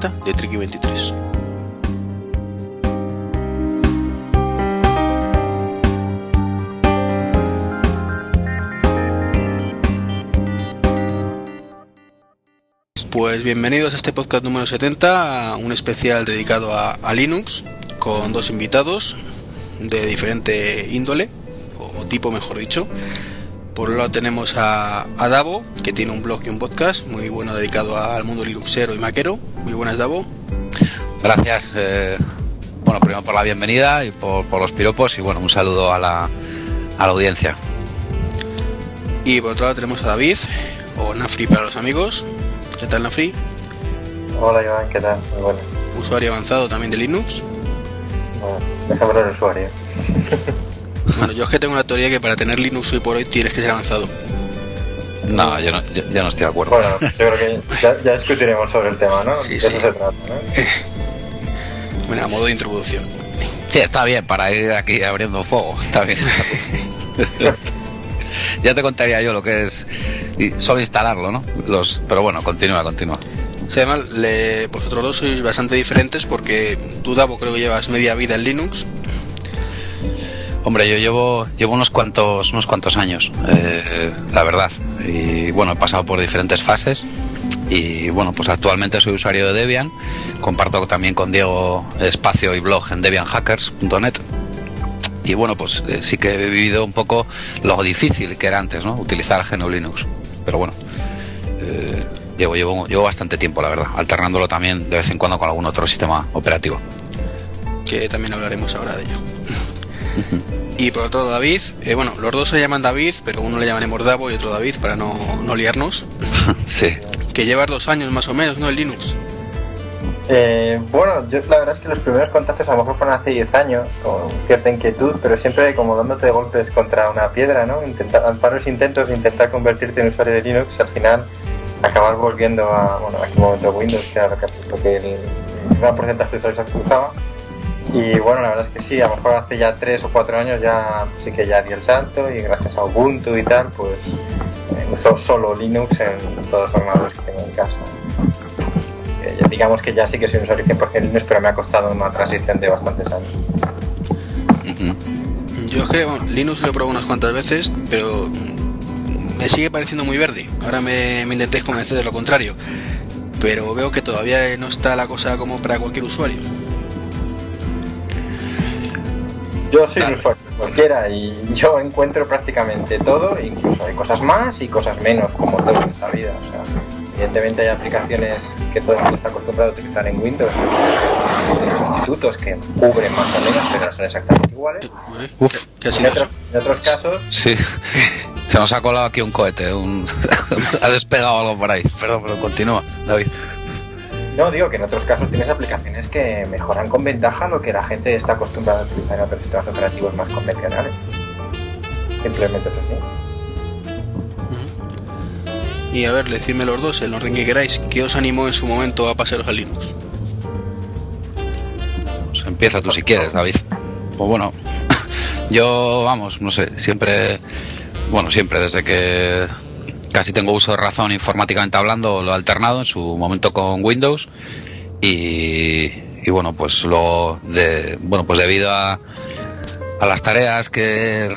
número 70 de Tricky 23. Pues bienvenidos a este podcast número 70, un especial dedicado a Linux, con dos invitados de diferente índole, o tipo mejor dicho. Por un lado tenemos a, a, Davo, que tiene un blog y un podcast muy bueno dedicado al mundo linuxero y maquero. Muy buenas, Davo. Gracias. Eh, bueno, primero por la bienvenida y por, por, los piropos y bueno, un saludo a la, a la audiencia. Y por otro lado tenemos a David, o Nafri para los amigos. ¿Qué tal, Nafri? Hola, Iván, ¿qué tal? Muy bueno. Usuario avanzado también de Linux. Bueno, déjame el usuario. Bueno, yo es que tengo una teoría que para tener Linux hoy por hoy tienes que ser avanzado. No, yo no, yo, yo no estoy de acuerdo. Bueno, yo creo que ya, ya discutiremos sobre el tema, ¿no? Sí, de sí. eso se trata, ¿no? Bueno, a modo de introducción. Sí, está bien para ir aquí abriendo fuego. Está bien. ya te contaría yo lo que es y solo instalarlo, ¿no? Los, pero bueno, continúa, continúa. O sea, además, le, vosotros dos sois bastante diferentes porque tú, Davo, creo que llevas media vida en Linux. Hombre, yo llevo, llevo unos cuantos, unos cuantos años, eh, la verdad. Y bueno, he pasado por diferentes fases. Y bueno, pues actualmente soy usuario de Debian. Comparto también con Diego espacio y blog en debianhackers.net. Y bueno, pues eh, sí que he vivido un poco lo difícil que era antes, ¿no? Utilizar GNU Linux. Pero bueno, eh, llevo, llevo, llevo bastante tiempo, la verdad, alternándolo también de vez en cuando con algún otro sistema operativo. Que también hablaremos ahora de ello. Y por otro lado, David, eh, bueno, los dos se llaman David, pero uno le llamaremos Davo y otro David para no, no liarnos. sí. Que llevas dos años más o menos, ¿no? En Linux. Eh, bueno, yo la verdad es que los primeros contactos a lo mejor fueron hace 10 años, con cierta inquietud, pero siempre como dándote golpes contra una piedra, ¿no? Intentar, varios intentos de intentar convertirte en usuario de Linux al final acabar volviendo a, bueno, en aquel momento Windows, que era lo que, lo que el gran porcentaje de usuarios usaba. Y bueno, la verdad es que sí, a lo mejor hace ya 3 o 4 años ya sí que ya di el salto y gracias a Ubuntu y tal, pues eh, uso solo Linux en todos los ordenadores que tengo en casa. Así que ya digamos que ya sí que soy un usuario 100% Linux, pero me ha costado una transición de bastantes años. Uh -huh. Yo es que bueno, Linux lo he probado unas cuantas veces, pero me sigue pareciendo muy verde. Ahora me, me intentéis convencer de lo contrario. Pero veo que todavía no está la cosa como para cualquier usuario. Yo soy un usuario cualquiera y yo encuentro prácticamente todo, incluso hay cosas más y cosas menos, como todo en esta vida. O sea, evidentemente hay aplicaciones que todo el mundo está acostumbrado a utilizar en Windows, sustitutos que cubren más o menos, pero no son exactamente iguales. Uf, ¿qué, en, otros, en, otros, casos... Sí, se nos ha colado aquí un cohete, un... ha despegado algo por ahí. Perdón, pero continúa, David. No, digo que en otros casos tienes aplicaciones que mejoran con ventaja lo que la gente está acostumbrada a utilizar en otros sistemas operativos más convencionales. Simplemente es así. Uh -huh. Y a ver, decidme los dos, el orden que queráis, ¿qué os animó en su momento a pasaros a Linux? Pues empieza tú si quieres, David. Pues bueno, yo, vamos, no sé, siempre, bueno, siempre desde que casi tengo uso de razón informáticamente hablando, lo he alternado en su momento con Windows y, bueno, pues luego, de, bueno, pues debido a, a las tareas que,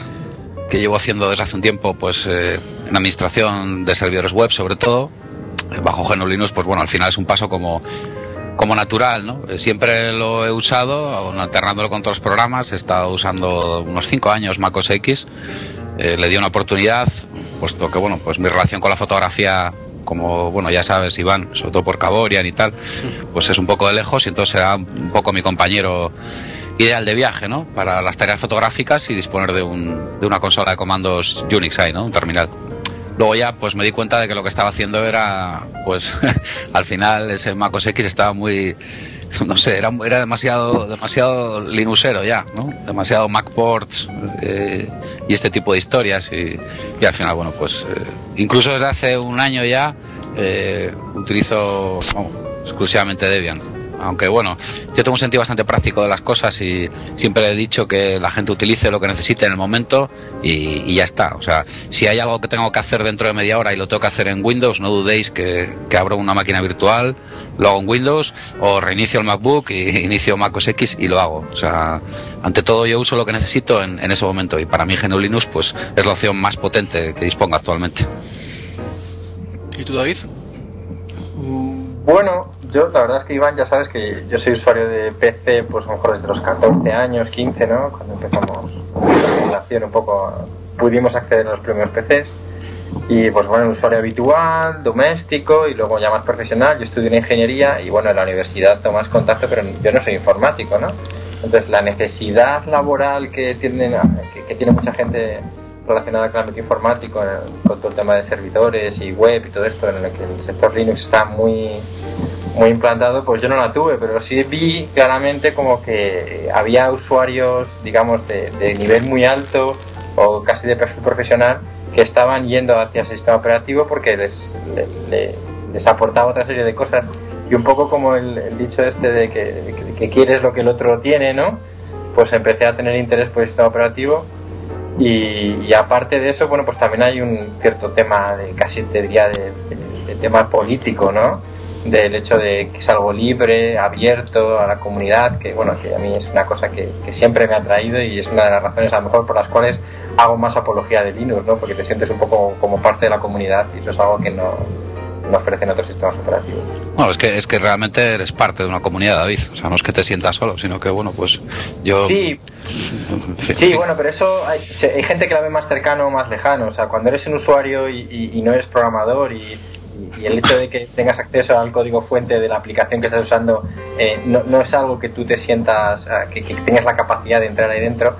que, llevo haciendo desde hace un tiempo, pues eh, en administración de servidores web sobre todo, bajo GNU Linux, pues bueno, al final es un paso como como natural, ¿no? Siempre lo he usado, alternándolo con otros programas, he estado usando unos 5 años MacOS X, eh, le di una oportunidad, puesto que bueno, pues mi relación con la fotografía, como bueno ya sabes Iván, sobre todo por Caborian y tal, pues es un poco de lejos y entonces era un poco mi compañero ideal de viaje, ¿no? Para las tareas fotográficas y disponer de, un, de una consola de comandos Unix ahí, ¿no? Un terminal. Luego ya pues me di cuenta de que lo que estaba haciendo era, pues al final ese MacOS X estaba muy, no sé, era, era demasiado, demasiado linuxero ya, ¿no? Demasiado MacPorts eh, y este tipo de historias y, y al final, bueno, pues eh, incluso desde hace un año ya eh, utilizo exclusivamente Debian. Aunque bueno, yo tengo un sentido bastante práctico de las cosas y siempre he dicho que la gente utilice lo que necesite en el momento y, ya está. O sea, si hay algo que tengo que hacer dentro de media hora y lo tengo que hacer en Windows, no dudéis que, abro una máquina virtual, lo hago en Windows o reinicio el MacBook y inicio Mac OS X y lo hago. O sea, ante todo yo uso lo que necesito en, ese momento y para mí GNU Linux pues es la opción más potente que disponga actualmente. ¿Y tú, David? Bueno, yo la verdad es que Iván ya sabes que yo soy usuario de PC pues a lo mejor desde los 14 años, 15, ¿no? Cuando empezamos la generación un poco pudimos acceder a los primeros PCs y pues bueno, usuario habitual, doméstico y luego ya más profesional. Yo estudio en ingeniería y bueno, en la universidad tomas contacto, pero yo no soy informático, ¿no? Entonces la necesidad laboral que tienen, que tiene mucha gente relacionada con el ámbito informático, con todo el tema de servidores y web y todo esto, en el que el sector Linux está muy, muy implantado, pues yo no la tuve, pero sí vi claramente como que había usuarios, digamos, de, nivel muy alto o casi de perfil profesional que estaban yendo hacia el sistema operativo porque les, les, aportaba otra serie de cosas y un poco como el, dicho este de que, que, quieres lo que el otro tiene, ¿no? Pues empecé a tener interés por el sistema operativo y, aparte de eso, bueno, pues también hay un cierto tema de casi te diría de, tema político, ¿no? Del hecho de que es algo libre, abierto a la comunidad, que bueno, que a mí es una cosa que, siempre me ha traído y es una de las razones a lo mejor por las cuales hago más apología de Linux, ¿no? Porque te sientes un poco como parte de la comunidad y eso es algo que no, no ofrecen otros sistemas operativos. No, es que, es que realmente eres parte de una comunidad, David. O sea, no es que te sientas solo, sino que, bueno, pues yo... Sí, sí bueno, pero eso hay, gente que la ve más cercano o más lejano. O sea, cuando eres un usuario y, no eres programador y, el hecho de que tengas acceso al código fuente de la aplicación que estás usando eh, no, es algo que tú te sientas, que, que, tengas la capacidad de entrar ahí dentro.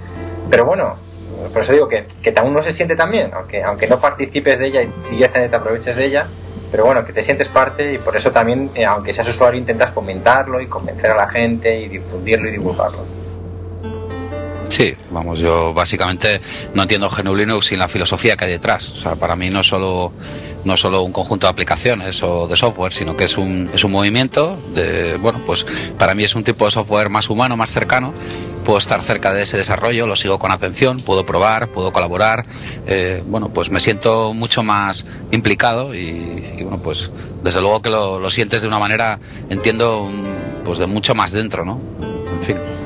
Pero bueno, por eso digo que, que aún no se siente tan bien, aunque, aunque no participes de ella y directamente te aproveches de ella, pero bueno, que te sientes parte y por eso también, eh, aunque seas usuario, intentas comentarlo y convencer a la gente y difundirlo y divulgarlo. Sí, vamos, yo básicamente no entiendo GNU Linux sin la filosofía que hay detrás. O sea, para mí no solo, no solo un conjunto de aplicaciones o de software, sino que es un, es un movimiento de, bueno, pues para mí es un tipo de software más humano, más cercano. Puedo estar cerca de ese desarrollo, lo sigo con atención, puedo probar, puedo colaborar. Eh, bueno, pues me siento mucho más implicado y, bueno, pues desde luego que lo, lo sientes de una manera, entiendo, pues de mucho más dentro, ¿no? En fin.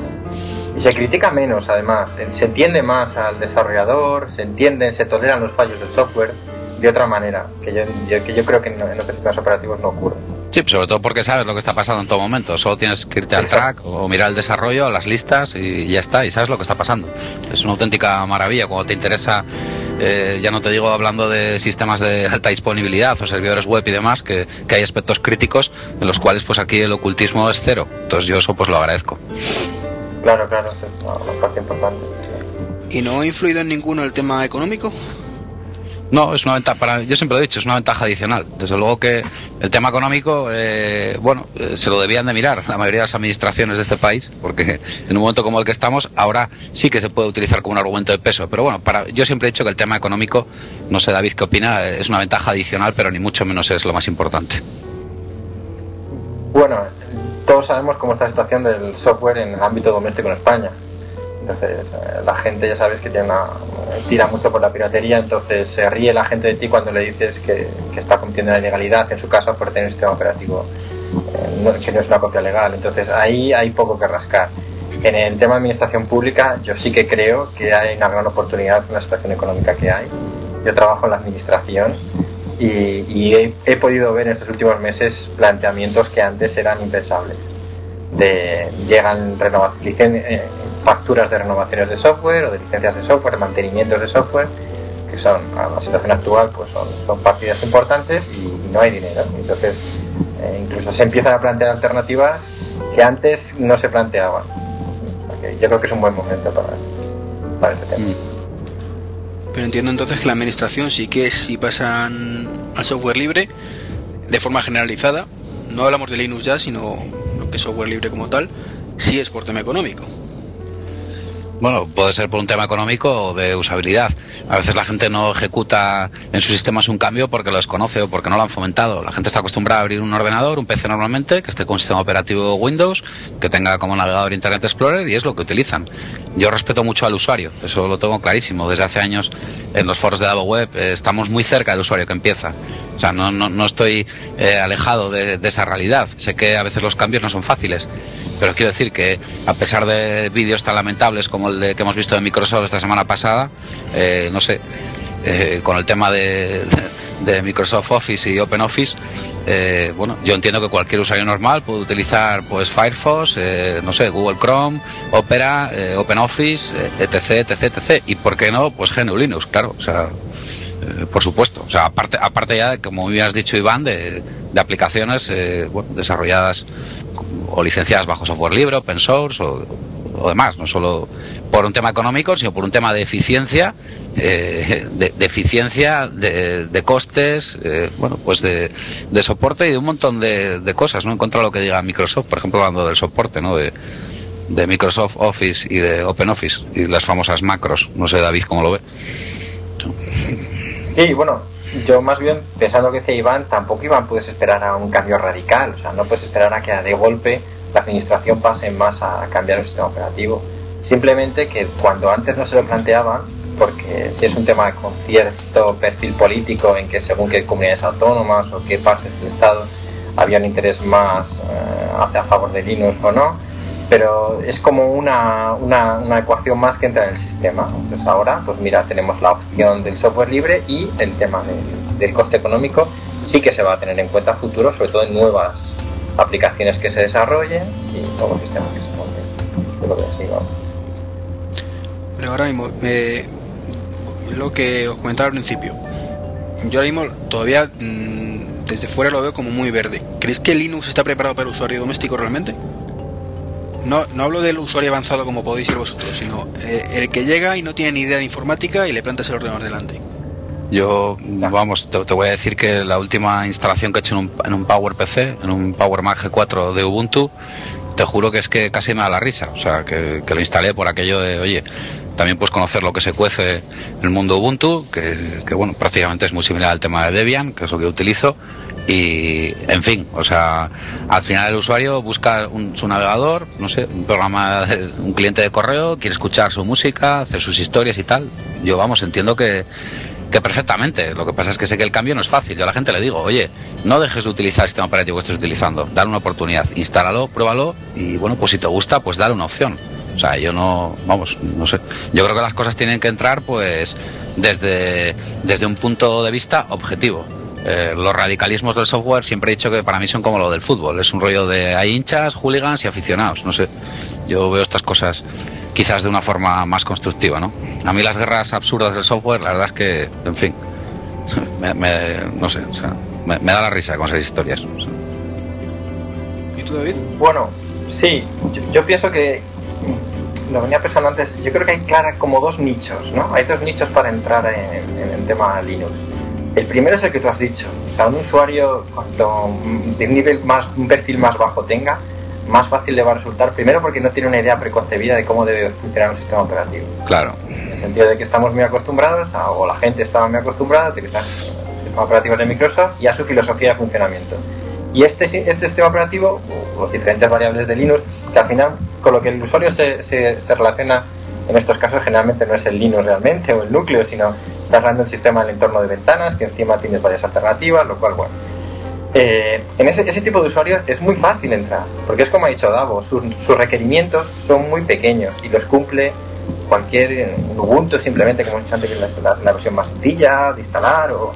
Y se critica menos, además. Se entiende más al desarrollador, se entienden, se toleran los fallos del software de otra manera, que yo, que yo creo que en, otros sistemas operativos no ocurre. Sí, sobre todo porque sabes lo que está pasando en todo momento. Solo tienes que irte al track o mirar el desarrollo, las listas y ya está, y sabes lo que está pasando. Es una auténtica maravilla cuando te interesa, eh, ya no te digo hablando de sistemas de alta disponibilidad o servidores web y demás, que, que hay aspectos críticos en los cuales pues aquí el ocultismo es cero. Entonces yo eso pues lo agradezco. Claro, claro, es una parte importante. ¿Y no ha influido en ninguno el tema económico? No, es una ventaja, para, yo siempre lo he dicho, es una ventaja adicional. Desde luego que el tema económico, eh, bueno, eh, se lo debían de mirar la mayoría de las administraciones de este país, porque en un momento como el que estamos, ahora sí que se puede utilizar como un argumento de peso. Pero bueno, para, yo siempre he dicho que el tema económico, no sé David qué opina, es una ventaja adicional, pero ni mucho menos es lo más importante. Bueno, todos sabemos cómo está la situación del software en el ámbito doméstico en España. Entonces, eh, la gente ya sabes que tiene una, tira mucho por la piratería, entonces se ríe la gente de ti cuando le dices que, está cometiendo la ilegalidad en su caso por tener un sistema operativo eh, que no es una copia legal. Entonces, ahí hay poco que rascar. En el tema de administración pública, yo sí que creo que hay una gran oportunidad con la situación económica que hay. Yo trabajo en la administración y, he, podido ver en estos últimos meses planteamientos que antes eran impensables. De, llegan eh, facturas de renovaciones de software o de licencias de software, de mantenimientos de software, que son, a la situación actual, pues son, son partidas importantes y, no hay dinero. Entonces, eh, incluso se empiezan a plantear alternativas que antes no se planteaban. yo creo que es un buen momento para, para ese tema. Mm. Pero entiendo entonces que la administración sí que si pasan al software libre de forma generalizada, no hablamos de Linux ya, sino lo que software libre como tal, sí es por tema económico. Bueno, puede ser por un tema económico o de usabilidad. A veces la gente no ejecuta en sus sistemas un cambio porque lo desconoce o porque no lo han fomentado. La gente está acostumbrada a abrir un ordenador, un PC normalmente, que esté con un sistema operativo Windows, que tenga como navegador Internet Explorer y es lo que utilizan. Yo respeto mucho al usuario, eso lo tengo clarísimo. Desde hace años en los foros de Davo Web eh, estamos muy cerca del usuario que empieza. O sea, no, no, estoy eh, alejado de, esa realidad. Sé que a veces los cambios no son fáciles, pero quiero decir que a pesar de vídeos tan lamentables como el de, que hemos visto de Microsoft esta semana pasada, eh, no sé, eh, con el tema de, Microsoft Office y OpenOffice, eh, bueno, yo entiendo que cualquier usuario normal puede utilizar pues Firefox, no sé, Google Chrome, Opera, OpenOffice, etc, etc, etc. Y por qué no, pues GNU Linux, claro, o sea, por supuesto. O sea, aparte, aparte ya, como bien has dicho Iván, de, de aplicaciones bueno, desarrolladas o licenciadas bajo software libre, open source o, demás, no solo por un tema económico, sino por un tema de eficiencia, eh, de, eficiencia, de, costes, eh, bueno, pues de, soporte y de un montón de, cosas, ¿no? En contra de lo que diga Microsoft, por ejemplo, hablando del soporte, ¿no? De, Microsoft Office y de OpenOffice y las famosas macros. No sé, David, cómo lo ve. Sí, bueno, yo más bien pensando que dice Iván, tampoco Iván puedes esperar a un cambio radical, o sea, no puedes esperar a que de golpe la administración pase más a cambiar el sistema operativo. Simplemente que cuando antes no se lo planteaban, porque si es un tema con cierto perfil político en que según qué comunidades autónomas o qué partes del Estado había un interés más eh, hacia favor de Linux o no, pero es como una, una, una, ecuación más que entra en el sistema. Entonces ahora, pues mira, tenemos la opción del software libre y el tema del, coste económico sí que se va a tener en cuenta a futuro, sobre todo en nuevas aplicaciones que se desarrollen y nuevos sistemas que se lo Pero ahora mismo, eh, lo que os comentaba al principio, yo ahora mismo todavía mm, desde fuera lo veo como muy verde. ¿Crees que Linux está preparado para el usuario doméstico realmente? No, no hablo del usuario avanzado como podéis ser vosotros, sino eh, el que llega y no tiene ni idea de informática y le plantas el ordenador delante. Yo, vamos, te, voy a decir que la última instalación que he hecho en un, en un Power PC, en un Power Mac G4 de Ubuntu, te juro que es que casi me da la risa. O sea, que, que lo instalé por aquello de, oye, también puedes conocer lo que se cuece en el mundo Ubuntu, que, bueno, prácticamente es muy similar al tema de Debian, que es lo que utilizo, y en fin, o sea, al final el usuario busca su navegador, no sé, un programa, un cliente de correo, quiere escuchar su música, hacer sus historias y tal. Yo, vamos, entiendo que, que perfectamente. Lo que pasa es que sé que el cambio no es fácil. Yo a la gente le digo, oye, no dejes de utilizar el sistema operativo que estés utilizando, dale una oportunidad, instálalo, pruébalo y bueno, pues si te gusta, pues dale una opción. O sea, yo no, vamos, no sé. Yo creo que las cosas tienen que entrar pues desde, desde un punto de vista objetivo. Eh, los radicalismos del software siempre he dicho que para mí son como lo del fútbol. Es un rollo de hay hinchas, hooligans y aficionados. No sé. Yo veo estas cosas quizás de una forma más constructiva, ¿no? A mí las guerras absurdas del software, la verdad es que, en fin, me, no sé, o sea, me, da la risa con esas historias. ¿Y tú, David? Bueno, sí, yo, pienso que lo venía pensando antes, yo creo que hay clara como dos nichos, ¿no? Hay dos nichos para entrar en, en el tema Linux. El primero es el que tú has dicho. O sea, un usuario, cuanto de un nivel más, un perfil más bajo tenga, más fácil le va a resultar. Primero porque no tiene una idea preconcebida de cómo debe funcionar un sistema operativo. Claro. En el sentido de que estamos muy acostumbrados, o la gente estaba muy acostumbrada a utilizar sistemas operativos de Microsoft y a su filosofía de funcionamiento. Y este, este sistema operativo, o los diferentes variables de Linux, que al final con lo que el usuario se, relaciona en estos casos generalmente no es el Linux realmente o el núcleo, sino estás hablando el sistema en entorno de ventanas, que encima tienes varias alternativas, lo cual, bueno. Eh, en ese, tipo de usuarios es muy fácil entrar, porque es como ha dicho Davo, sus, requerimientos son muy pequeños y los cumple cualquier Ubuntu simplemente, como he dicho antes, que es la, versión más sencilla de instalar, o,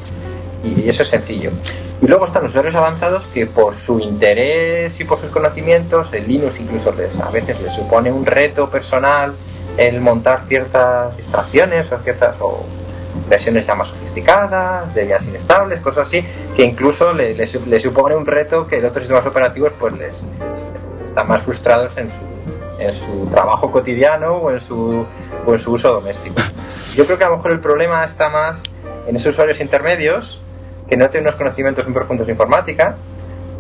y eso es sencillo. Y luego están los usuarios avanzados que por su interés y por sus conocimientos, el Linux incluso les, a veces les supone un reto personal el montar ciertas distracciones o ciertas versiones ya más sofisticadas, de vías inestables, cosas así, que incluso le, le, supone un reto que de otros sistemas operativos pues les, están más frustrados en su, en su trabajo cotidiano o en su, o en su uso doméstico. Yo creo que a lo mejor el problema está más en esos usuarios intermedios que no tienen unos conocimientos muy profundos de informática,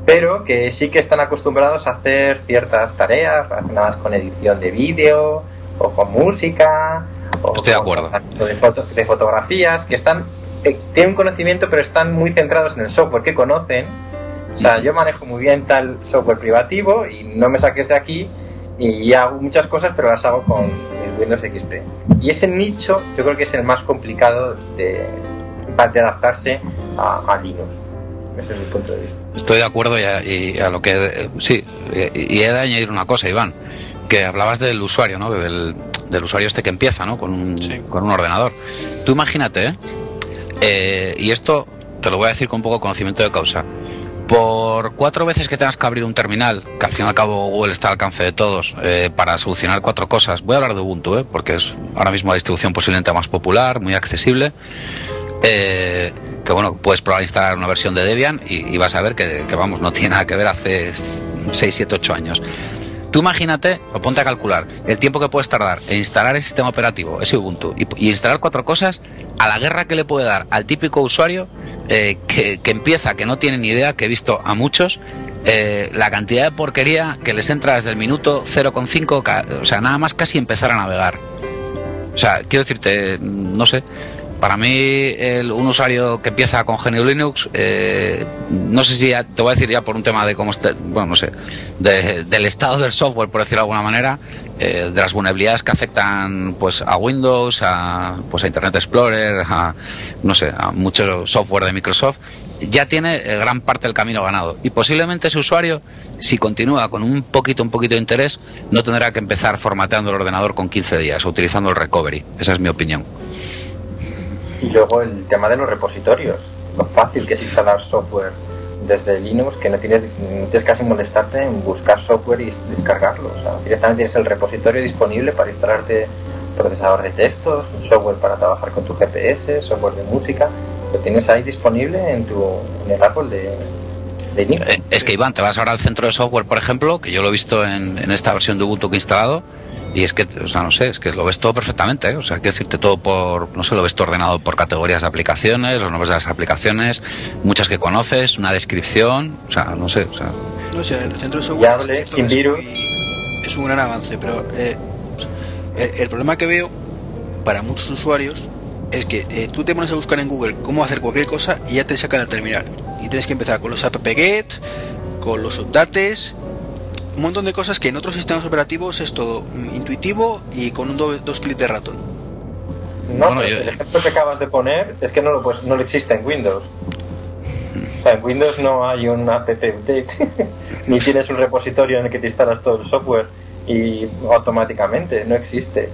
pero que sí que están acostumbrados a hacer ciertas tareas relacionadas con edición de vídeo, o con música, o Estoy de acuerdo. de, foto- de fotografías, que están eh, tienen conocimiento pero están muy centrados en el software que conocen. O sea, yo manejo muy bien tal software privativo y no me saques de aquí y hago muchas cosas pero las hago con mis Windows XP. Y ese nicho yo creo que es el más complicado de, de adaptarse a, a Linux. Ese es mi punto de vista. Estoy de acuerdo y a, y a lo que... eh, sí, y, y he de añadir una cosa, Iván, que hablabas del usuario, ¿no? Del, del usuario este que empieza, ¿no? Con un, Sí. con un ordenador. Tú imagínate, ¿eh? Eh, y esto te lo voy a decir con un poco de conocimiento de causa. Por cuatro veces que tengas que abrir un terminal, que al fin y al cabo Google está al alcance de todos, eh, para solucionar cuatro cosas, voy a hablar de Ubuntu, ¿eh? porque es ahora mismo la distribución posiblemente más popular, muy accesible, eh, que bueno, puedes probar a instalar una versión de Debian y, y vas a ver que, que, vamos, no tiene nada que ver hace 6, 7, 8 años. Tú imagínate, o ponte a calcular, el tiempo que puedes tardar en instalar el sistema operativo, ese Ubuntu, y, y instalar cuatro cosas, a la guerra que le puede dar al típico usuario eh, que, que empieza, que no tiene ni idea, que he visto a muchos, eh, la cantidad de porquería que les entra desde el minuto 0,5, ca- o sea, nada más casi empezar a navegar. O sea, quiero decirte, no sé, para mí el- un usuario que empieza con GNU Linux, eh, no sé si ya- te voy a decir ya por un tema de cómo está, bueno, no sé, de- del estado del software, por decirlo de alguna manera, eh, de las vulnerabilidades que afectan pues a Windows, a, pues a Internet Explorer, a, no sé, a mucho software de Microsoft, ya tiene eh, gran parte del camino ganado. Y posiblemente ese usuario, si continúa con un poquito, un poquito de interés, no tendrá que empezar formateando el ordenador con 15 días, utilizando el recovery. Esa es mi opinión. Y luego el tema de los repositorios. Lo fácil que es instalar software desde Linux, que no tienes, tienes casi molestarte en buscar software y descargarlo. O sea, directamente tienes el repositorio disponible para instalarte procesador de textos, software para trabajar con tu GPS, software de música. Lo tienes ahí disponible en, tu, en el árbol de, de Linux. Eh, Es que Iván, te vas ahora al centro de software, por ejemplo, que yo lo he visto en, en esta versión de Ubuntu que he instalado, y es que, o sea, no sé, es que lo ves todo perfectamente, ¿eh? o sea, quiero decirte todo por, no sé, lo ves todo ordenado por categorías de aplicaciones, los nombres de las aplicaciones, muchas que conoces, una descripción, o sea, no sé, o sea, No sé, el centro de software Fiable, es cierto sin que es virus. muy- es un gran avance, pero eh, el, el problema que veo para muchos usuarios es que eh, tú te pones a buscar en Google cómo hacer cualquier cosa y ya te saca el terminal. Y tienes que empezar con los app-get, con los updates, un montón de cosas que en otros sistemas operativos es todo mm, intuitivo y con un do- dos clics de ratón. No, Bueno, pero yo- el ejemplo que acabas de poner es que no lo, pues, no lo existe en Windows. O sea, en Windows no hay un app update, ni tienes un repositorio en el que te instalas todo el software y automáticamente, no existe.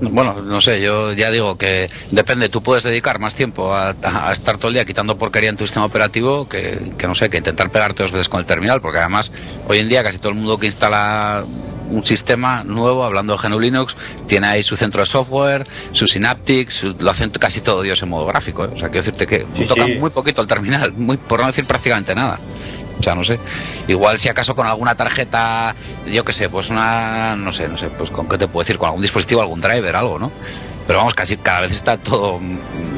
Bueno, no sé, yo ya digo que depende, tú puedes dedicar más tiempo a, a estar todo el día quitando porquería en tu sistema operativo que, que no sé, que intentar pegarte dos veces con el terminal, porque además hoy en día casi todo el mundo que instala un sistema nuevo, hablando de GNU Linux, tiene ahí su centro de software, su Synaptic, su- lo hacen casi todo Dios en modo gráfico, ¿eh? o sea, quiero decirte que Sí, toca sí. muy poquito el terminal, muy, por no decir prácticamente nada. O sea, no sé. Igual si acaso con alguna tarjeta, yo qué sé, pues una, no sé, no sé, pues con qué te puedo decir, con algún dispositivo, algún driver, algo, ¿no? Pero vamos, casi cada vez está todo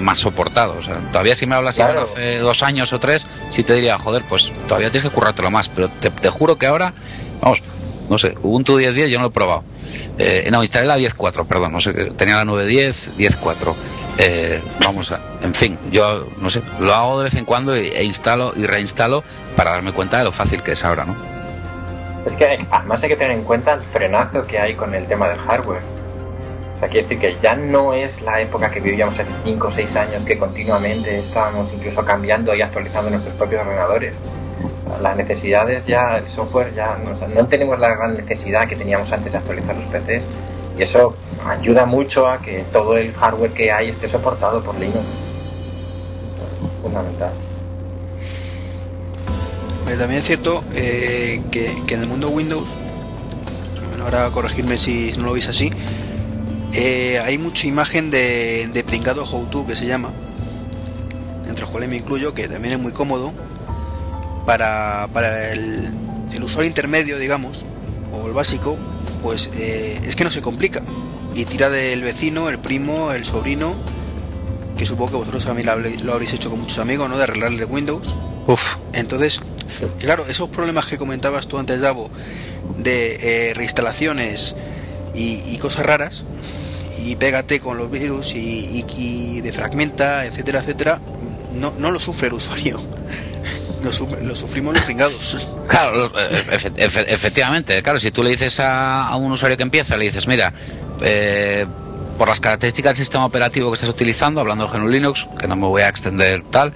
más soportado. O sea, todavía si me hablas Claro. hace dos años o tres, sí te diría, joder, pues todavía tienes que currártelo más. Pero te, te juro que ahora, vamos, no sé, Ubuntu 10.10 yo no lo he probado. Eh, no, instalé la 10.4, perdón, no sé, tenía la 9.10, 10.4. Eh, vamos a, en fin, yo no sé, lo hago de vez en cuando e instalo y reinstalo para darme cuenta de lo fácil que es ahora, ¿no? Es que además hay que tener en cuenta el frenazo que hay con el tema del hardware. O sea, quiere decir que ya no es la época que vivíamos hace 5 o 6 años que continuamente estábamos incluso cambiando y actualizando nuestros propios ordenadores. Las necesidades ya, el software ya, no, no tenemos la gran necesidad que teníamos antes de actualizar los PCs y eso ayuda mucho a que todo el hardware que hay esté soportado por Linux. Fundamental. También es cierto eh, que, que en el mundo Windows, bueno, ahora corregirme si no lo veis así, eh, hay mucha imagen de, de pringado how to que se llama, entre los cuales me incluyo, que también es muy cómodo para, para el, el usuario intermedio, digamos, o el básico, pues eh, es que no se complica y tira del vecino, el primo, el sobrino, que supongo que vosotros también lo habréis, hecho con muchos amigos, ¿no? De arreglarle Windows. Uf, Entonces, claro, esos problemas que comentabas tú antes, Davo, de eh, reinstalaciones y, cosas raras y pégate con los virus y, y, defragmenta, etcétera, etcétera, no, no lo sufre el usuario. Lo, sufrimos los pringados. Claro, eh, efectivamente. Claro, si tú le dices a, un usuario que empieza, le dices, mira, eh, por las características del sistema operativo que estás utilizando, hablando de GNU Linux, que no me voy a extender tal,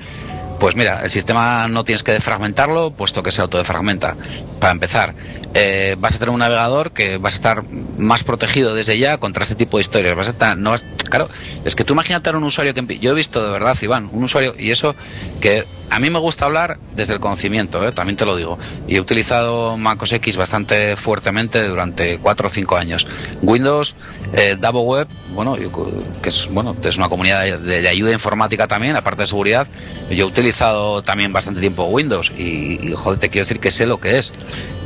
pues mira, el sistema no tienes que defragmentarlo, puesto que se autodefragmenta. Para empezar, eh, vas a tener un navegador que vas a estar más protegido desde ya contra este tipo de historias. Vas a estar, no claro, es que tú imagínate a un usuario que yo he visto de verdad, Iván, un usuario y eso que a mí me gusta hablar desde el conocimiento, ¿eh? también te lo digo. Y he utilizado MacOS X bastante fuertemente durante 4 o 5 años. Windows, eh, Davo Web, bueno, que es, bueno, es una comunidad de, ayuda informática también, aparte de seguridad. Yo he utilizado también bastante tiempo Windows y, joder, te quiero decir que sé lo que es.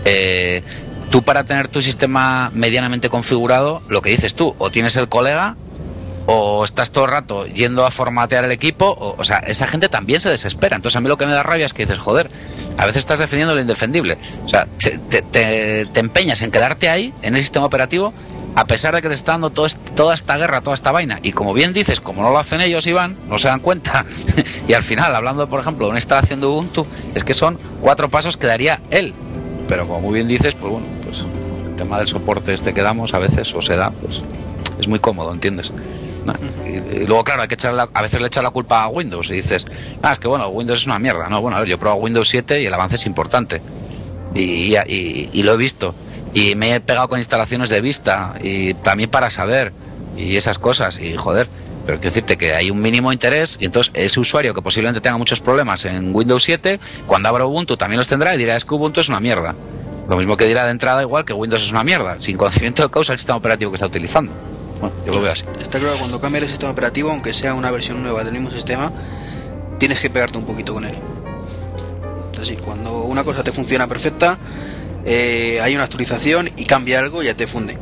Eh, tú para tener tu sistema medianamente configurado, lo que dices tú, o tienes el colega o estás todo el rato yendo a formatear el equipo, o, sea, esa gente también se desespera. Entonces a mí lo que me da rabia es que dices, joder, a veces estás defendiendo lo indefendible. O sea, te, empeñas en quedarte ahí, en el sistema operativo, a pesar de que te está dando toda esta guerra, toda esta vaina. Y como bien dices, como no lo hacen ellos, Iván, no se dan cuenta. y al final, hablando, por ejemplo, de una instalación de Ubuntu, es que son cuatro pasos que daría él. Pero como muy bien dices, pues bueno, pues el tema del soporte este que damos a veces, o se da, pues es muy cómodo, ¿entiendes? Y, luego, claro, hay que echar a veces le echas la culpa a Windows y dices, ah, es que bueno, Windows es una mierda. No, bueno, a ver, yo probado Windows 7 y el avance es importante. Y, y, lo he visto. Y me he pegado con instalaciones de vista y también para saber y esas cosas. Y joder, pero quiero decirte que hay un mínimo interés y entonces ese usuario que posiblemente tenga muchos problemas en Windows 7, cuando abra Ubuntu también los tendrá y dirá, es que Ubuntu es una mierda. Lo mismo que dirá de entrada igual que Windows es una mierda, sin conocimiento de causa del sistema operativo que está utilizando. Bueno, yo lo veo así. Está claro cuando cambia el sistema operativo, aunque sea una versión nueva del mismo sistema, tienes que pegarte un poquito con él. Entonces, sí, cuando una cosa te funciona perfecta, eh, hay una actualización y cambia algo, ya te funde.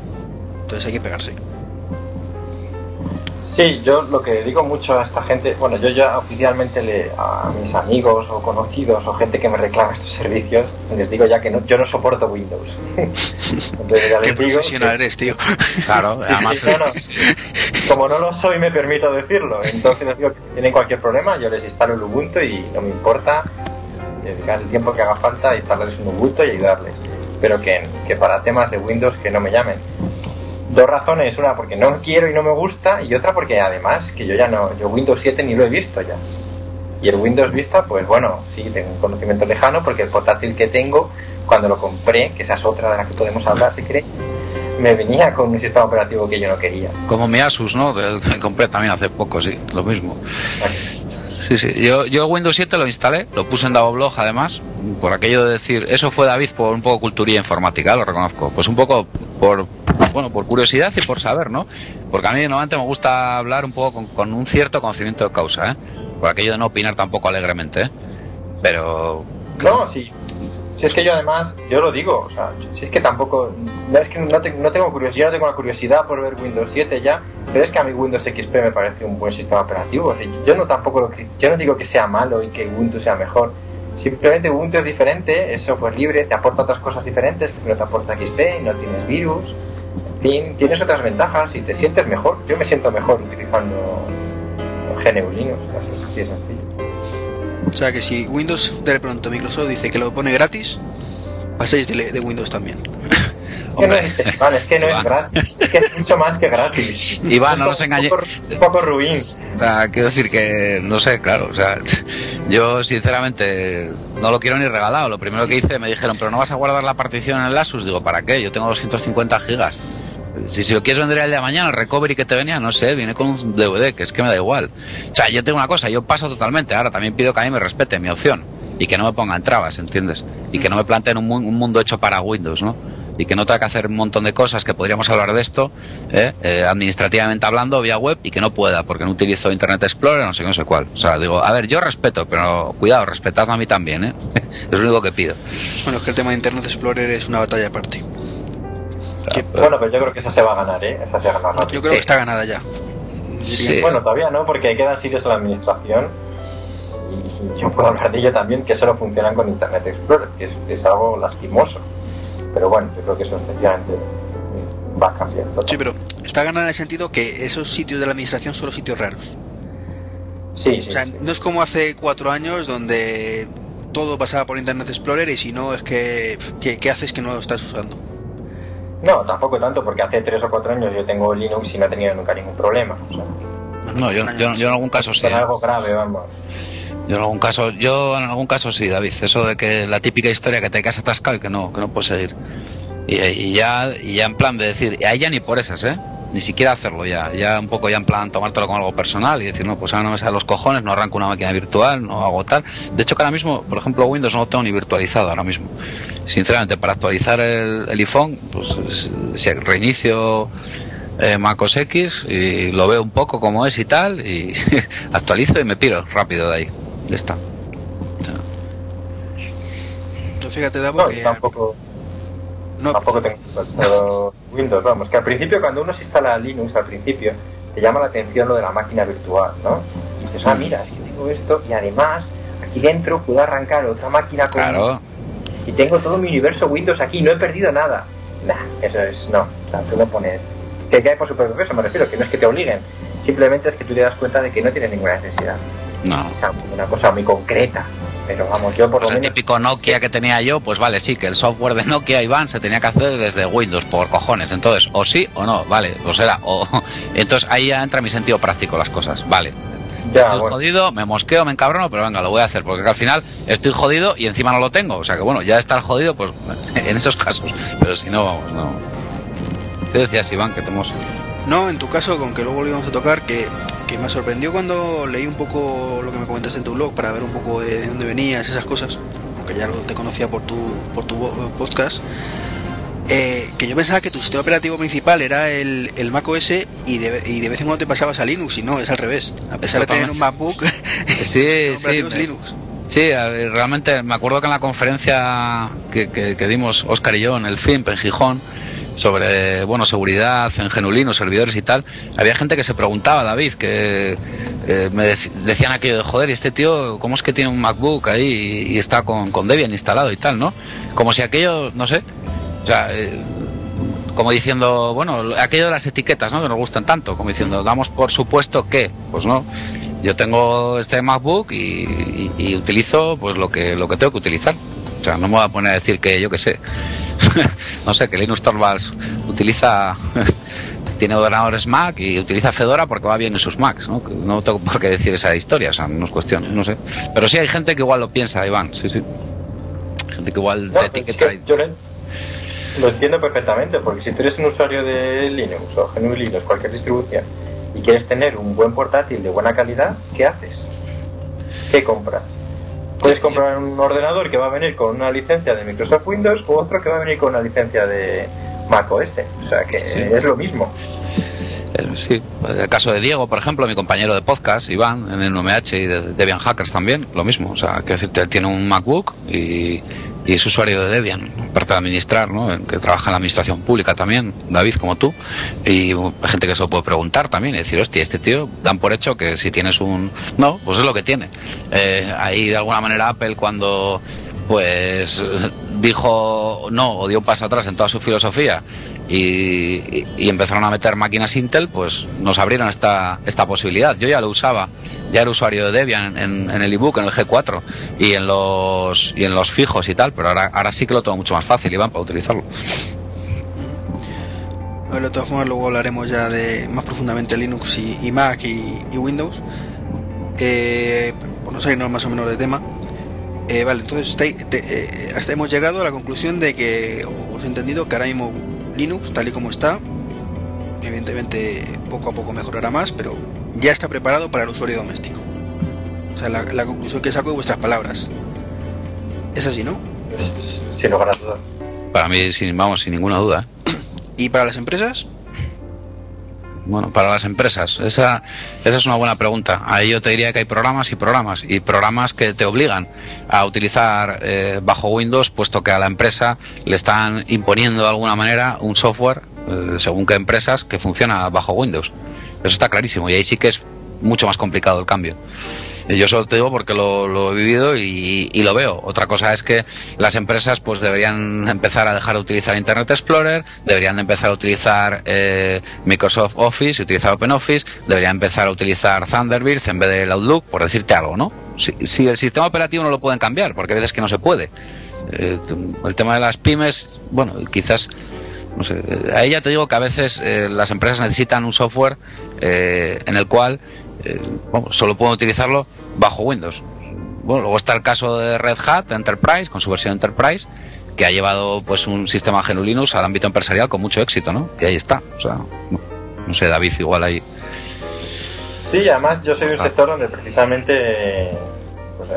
Entonces hay que pegarse. Sí, yo lo que digo mucho a esta gente, bueno, yo ya oficialmente le, a mis amigos o conocidos o gente que me reclama estos servicios, les digo ya que no, yo no soporto Windows. Qué profesional eres, tío. Claro, además. como no lo soy, me permito decirlo. Entonces les digo que si tienen cualquier problema, yo les instalo el Ubuntu y no me importa dedicar el tiempo que haga falta a instalarles un Ubuntu y ayudarles. Pero que, que para temas de Windows que no me llamen dos razones, una porque no quiero y no me gusta y otra porque además que yo ya no, yo Windows 7 ni lo he visto ya. Y el Windows Vista, pues bueno, sí, tengo un conocimiento lejano porque el portátil que tengo, cuando lo compré, que esa es otra de la que podemos hablar si queréis, me venía con un sistema operativo que yo no quería. Como mi Asus, ¿no? Que compré también hace poco, sí, lo mismo. Sí, sí. Yo, yo Windows 7 lo instalé, lo puse en Blog además, por aquello de decir, eso fue David por un poco culturía informática, lo reconozco. Pues un poco por, bueno, por curiosidad y por saber, ¿no? Porque a mí normalmente me gusta hablar un poco con, un cierto conocimiento de causa, ¿eh? Por aquello de no opinar tampoco alegremente, ¿eh? Pero... No, sí. Si es que yo además, yo lo digo, o sea, si es que tampoco, no es que no, tengo curiosidad, no tengo la curiosidad por ver Windows 7 ya, pero es que a mí Windows XP me parece un buen sistema operativo. yo no tampoco lo, yo no digo que sea malo y que Ubuntu sea mejor. Simplemente Ubuntu es diferente, es software libre, te aporta otras cosas diferentes que no te aporta XP, no tienes virus, tienes otras ventajas y te sientes mejor. Yo me siento mejor utilizando GNU Linux, así de sencillo. O sea que si Windows de pronto Microsoft dice que lo pone gratis, paséis de, Windows también. Es que, no es, es que no es gratis, es que es mucho más que gratis. Iván, no nos engañes. Un poco, ruin. O sea, quiero decir que, no sé, claro, o sea, yo sinceramente no lo quiero ni regalado. Lo primero que hice me dijeron, pero no vas a guardar la partición en el Asus. Digo, ¿para qué? Yo tengo 250 gigas. Si, si lo quieres vender el de mañana, el recovery que te venía, no sé, viene con un DVD, que es que me da igual. O sea, yo tengo una cosa, yo paso totalmente. Ahora también pido que a mí me respete mi opción y que no me pongan trabas, ¿entiendes? Y que no me planteen un, un mundo hecho para Windows, ¿no? y que no tenga que hacer un montón de cosas que podríamos hablar de esto, ¿eh? Eh, administrativamente hablando, vía web, y que no pueda, porque no utilizo Internet Explorer, no sé no sé cuál. O sea, digo, a ver, yo respeto, pero cuidado, respetadme a mí también, ¿eh? es lo único que pido. Bueno, es que el tema de Internet Explorer es una batalla aparte. Bueno, pero yo creo que esa se va a ganar, ¿eh? Esa se va a ganar. Yo creo que está ganada ya. Bueno, todavía no, porque quedan sitios en la administración. Y yo puedo hablar de ello también, que solo funcionan con Internet Explorer, que es, algo lastimoso. Pero bueno, yo creo que eso efectivamente va a cambiar. Sí, pero está ganando en el sentido que esos sitios de la administración son los sitios raros. Sí, sí. O sea, no es como hace cuatro años donde todo pasaba por Internet Explorer y si no es que ¿qué, haces que no lo estás usando? No, tampoco tanto, porque hace tres o cuatro años yo tengo Linux y no he tenido nunca ningún problema. no, yo, yo, en algún caso sí. Es ¿eh? algo grave, vamos. Yo en algún caso, yo en algún caso sí, David. Eso de que la típica historia que te quedas atascado y que no, que no puedes seguir. Y, ya, y ya en plan de decir, ahí ya ni por esas, ¿eh? Ni siquiera hacerlo ya. Ya un poco ya en plan tomártelo como algo personal y decir, no, pues ahora no me salen los cojones, no arranco una máquina virtual, no hago tal. De hecho, que ahora mismo, por ejemplo, Windows no lo tengo ni virtualizado ahora mismo. Sinceramente, para actualizar el, el iPhone, pues si reinicio eh, MacOS X y lo veo un poco como es y tal, y actualizo y me piro rápido de ahí. Ya está. fíjate, Davo, que... Tampoco no, tampoco tengo Windows, vamos, que al principio cuando uno se instala Linux, al principio, te llama la atención lo de la máquina virtual, ¿no? Y dices, ah, mira, es que tengo esto y además aquí dentro puedo arrancar otra máquina con... Claro. Y tengo todo mi universo Windows aquí, no he perdido nada. Nah, eso es, no, o sea, tú no pones... Que cae por su propio peso, me refiero, que no es que te obliguen, simplemente es que tú te das cuenta de que no tienes ninguna necesidad. No. Sea, una cosa muy concreta. Pero vamos, yo por pues lo el típico Nokia que tenía yo, pues vale, sí, que el software de Nokia, Iván, se tenía que hacer desde Windows, por cojones. Entonces, o sí o no, vale, pues era. O... Entonces ahí ya entra mi sentido práctico las cosas, vale. estoy jodido, me mosqueo, me encabrono, pero venga, lo voy a hacer, porque al final estoy jodido y encima no lo tengo. O sea que bueno, ya estar jodido, pues en esos casos. Pero si no, vamos, no. ¿Qué decías, Iván, que tenemos No, en tu caso, con que luego lo íbamos a tocar, que que me sorprendió cuando leí un poco lo que me comentaste en tu blog para ver un poco de dónde venías, esas cosas, aunque ya te conocía por tu, por tu podcast, eh, que yo pensaba que tu sistema operativo principal era el, el Mac OS y de, y de vez en cuando te pasabas a Linux y no, es al revés. A pesar de tener un MacBook, sí, sí, es Linux. Sí, realmente me acuerdo que en la conferencia que, que, dimos Oscar y yo en el FIMP en Gijón, sobre bueno seguridad en Genulino, servidores y tal, había gente que se preguntaba, David, que eh, me decían aquello de joder, y este tío, ¿cómo es que tiene un MacBook ahí y, está con, con, Debian instalado y tal, ¿no? Como si aquello, no sé, o sea, eh, como diciendo, bueno, aquello de las etiquetas, ¿no? Que nos gustan tanto, como diciendo, damos por supuesto que, pues no. Yo tengo este MacBook y, utilizo pues lo que lo que tengo que utilizar. O sea, no me voy a poner a decir que yo qué sé, no sé, que Linus Torvalds utiliza, tiene ordenadores Mac y utiliza Fedora porque va bien en sus Macs, ¿no? No tengo por qué decir esa historia, o sea, no es cuestión, no sé. Pero sí hay gente que igual lo piensa, Iván, sí, sí. Gente que igual te etiqueta. yo lo, entiendo perfectamente, porque si tú eres un usuario de Linux o GNU Linux, cualquier distribución, y quieres tener un buen portátil de buena calidad, ¿qué haces? ¿Qué compras? Puedes comprar un ordenador que va a venir con una licencia de Microsoft Windows o otro que va a venir con una licencia de Mac OS. O sea que es lo mismo. Sí, el caso de Diego, por ejemplo, mi compañero de podcast, Iván, en el NMH y de Debian Hackers también, lo mismo. O sea, que decirte, él tiene un MacBook y, y es usuario de Debian, aparte de administrar, ¿no? que trabaja en la administración pública también, David, como tú, y hay gente que se lo puede preguntar también y decir, hostia, este tío dan por hecho que si tienes un... No, pues es lo que tiene. Eh, ahí de alguna manera Apple cuando pues dijo no o dio un paso atrás en toda su filosofía y, empezaron a meter máquinas Intel, pues nos abrieron esta, esta posibilidad. Yo ya lo usaba, ya era usuario de Debian en, el ebook, en el G4 y en los y en los fijos y tal, pero ahora, ahora sí que lo tengo mucho más fácil, Iván, para utilizarlo. Bueno, de todas formas, luego hablaremos ya de más profundamente Linux y, Mac y, Windows. Eh, por no salirnos más o menos de tema. Eh, vale, entonces eh, hasta hemos llegado a la conclusión de que os he entendido que ahora mismo Linux, tal y como está, evidentemente poco a poco mejorará más, pero ya está preparado para el usuario doméstico. O sea, la, conclusión que saco de vuestras palabras. Es así, ¿no? Sin lugar a dudas. Para mí, sin, vamos, sin ninguna duda. ¿Y para las empresas? Bueno, para las empresas, esa, esa es una buena pregunta. Ahí yo te diría que hay programas y programas, y programas que te obligan a utilizar eh, bajo Windows, puesto que a la empresa le están imponiendo de alguna manera un software, eh, según qué empresas, que funciona bajo Windows. Eso está clarísimo, y ahí sí que es mucho más complicado el cambio. Yo solo te digo porque lo, he vivido y, lo veo. Otra cosa es que las empresas pues deberían empezar a dejar de utilizar Internet Explorer, deberían empezar a utilizar eh, Microsoft Office y utilizar OpenOffice, deberían empezar a utilizar Thunderbird en vez del Outlook, por decirte algo, ¿no? Si, el sistema operativo no lo pueden cambiar, porque a veces que no se puede. Eh, el tema de las pymes, bueno, quizás no sé, a ella te digo que a veces eh, las empresas necesitan un software eh, en el cual solo pueden utilizarlo bajo Windows. Bueno, luego está el caso de Red Hat Enterprise, con su versión Enterprise, que ha llevado pues un sistema GNU Linux al ámbito empresarial con mucho éxito, ¿no? Y ahí está. O sea, no, sé, David, igual ahí. Sí, además yo soy un ah. sector donde precisamente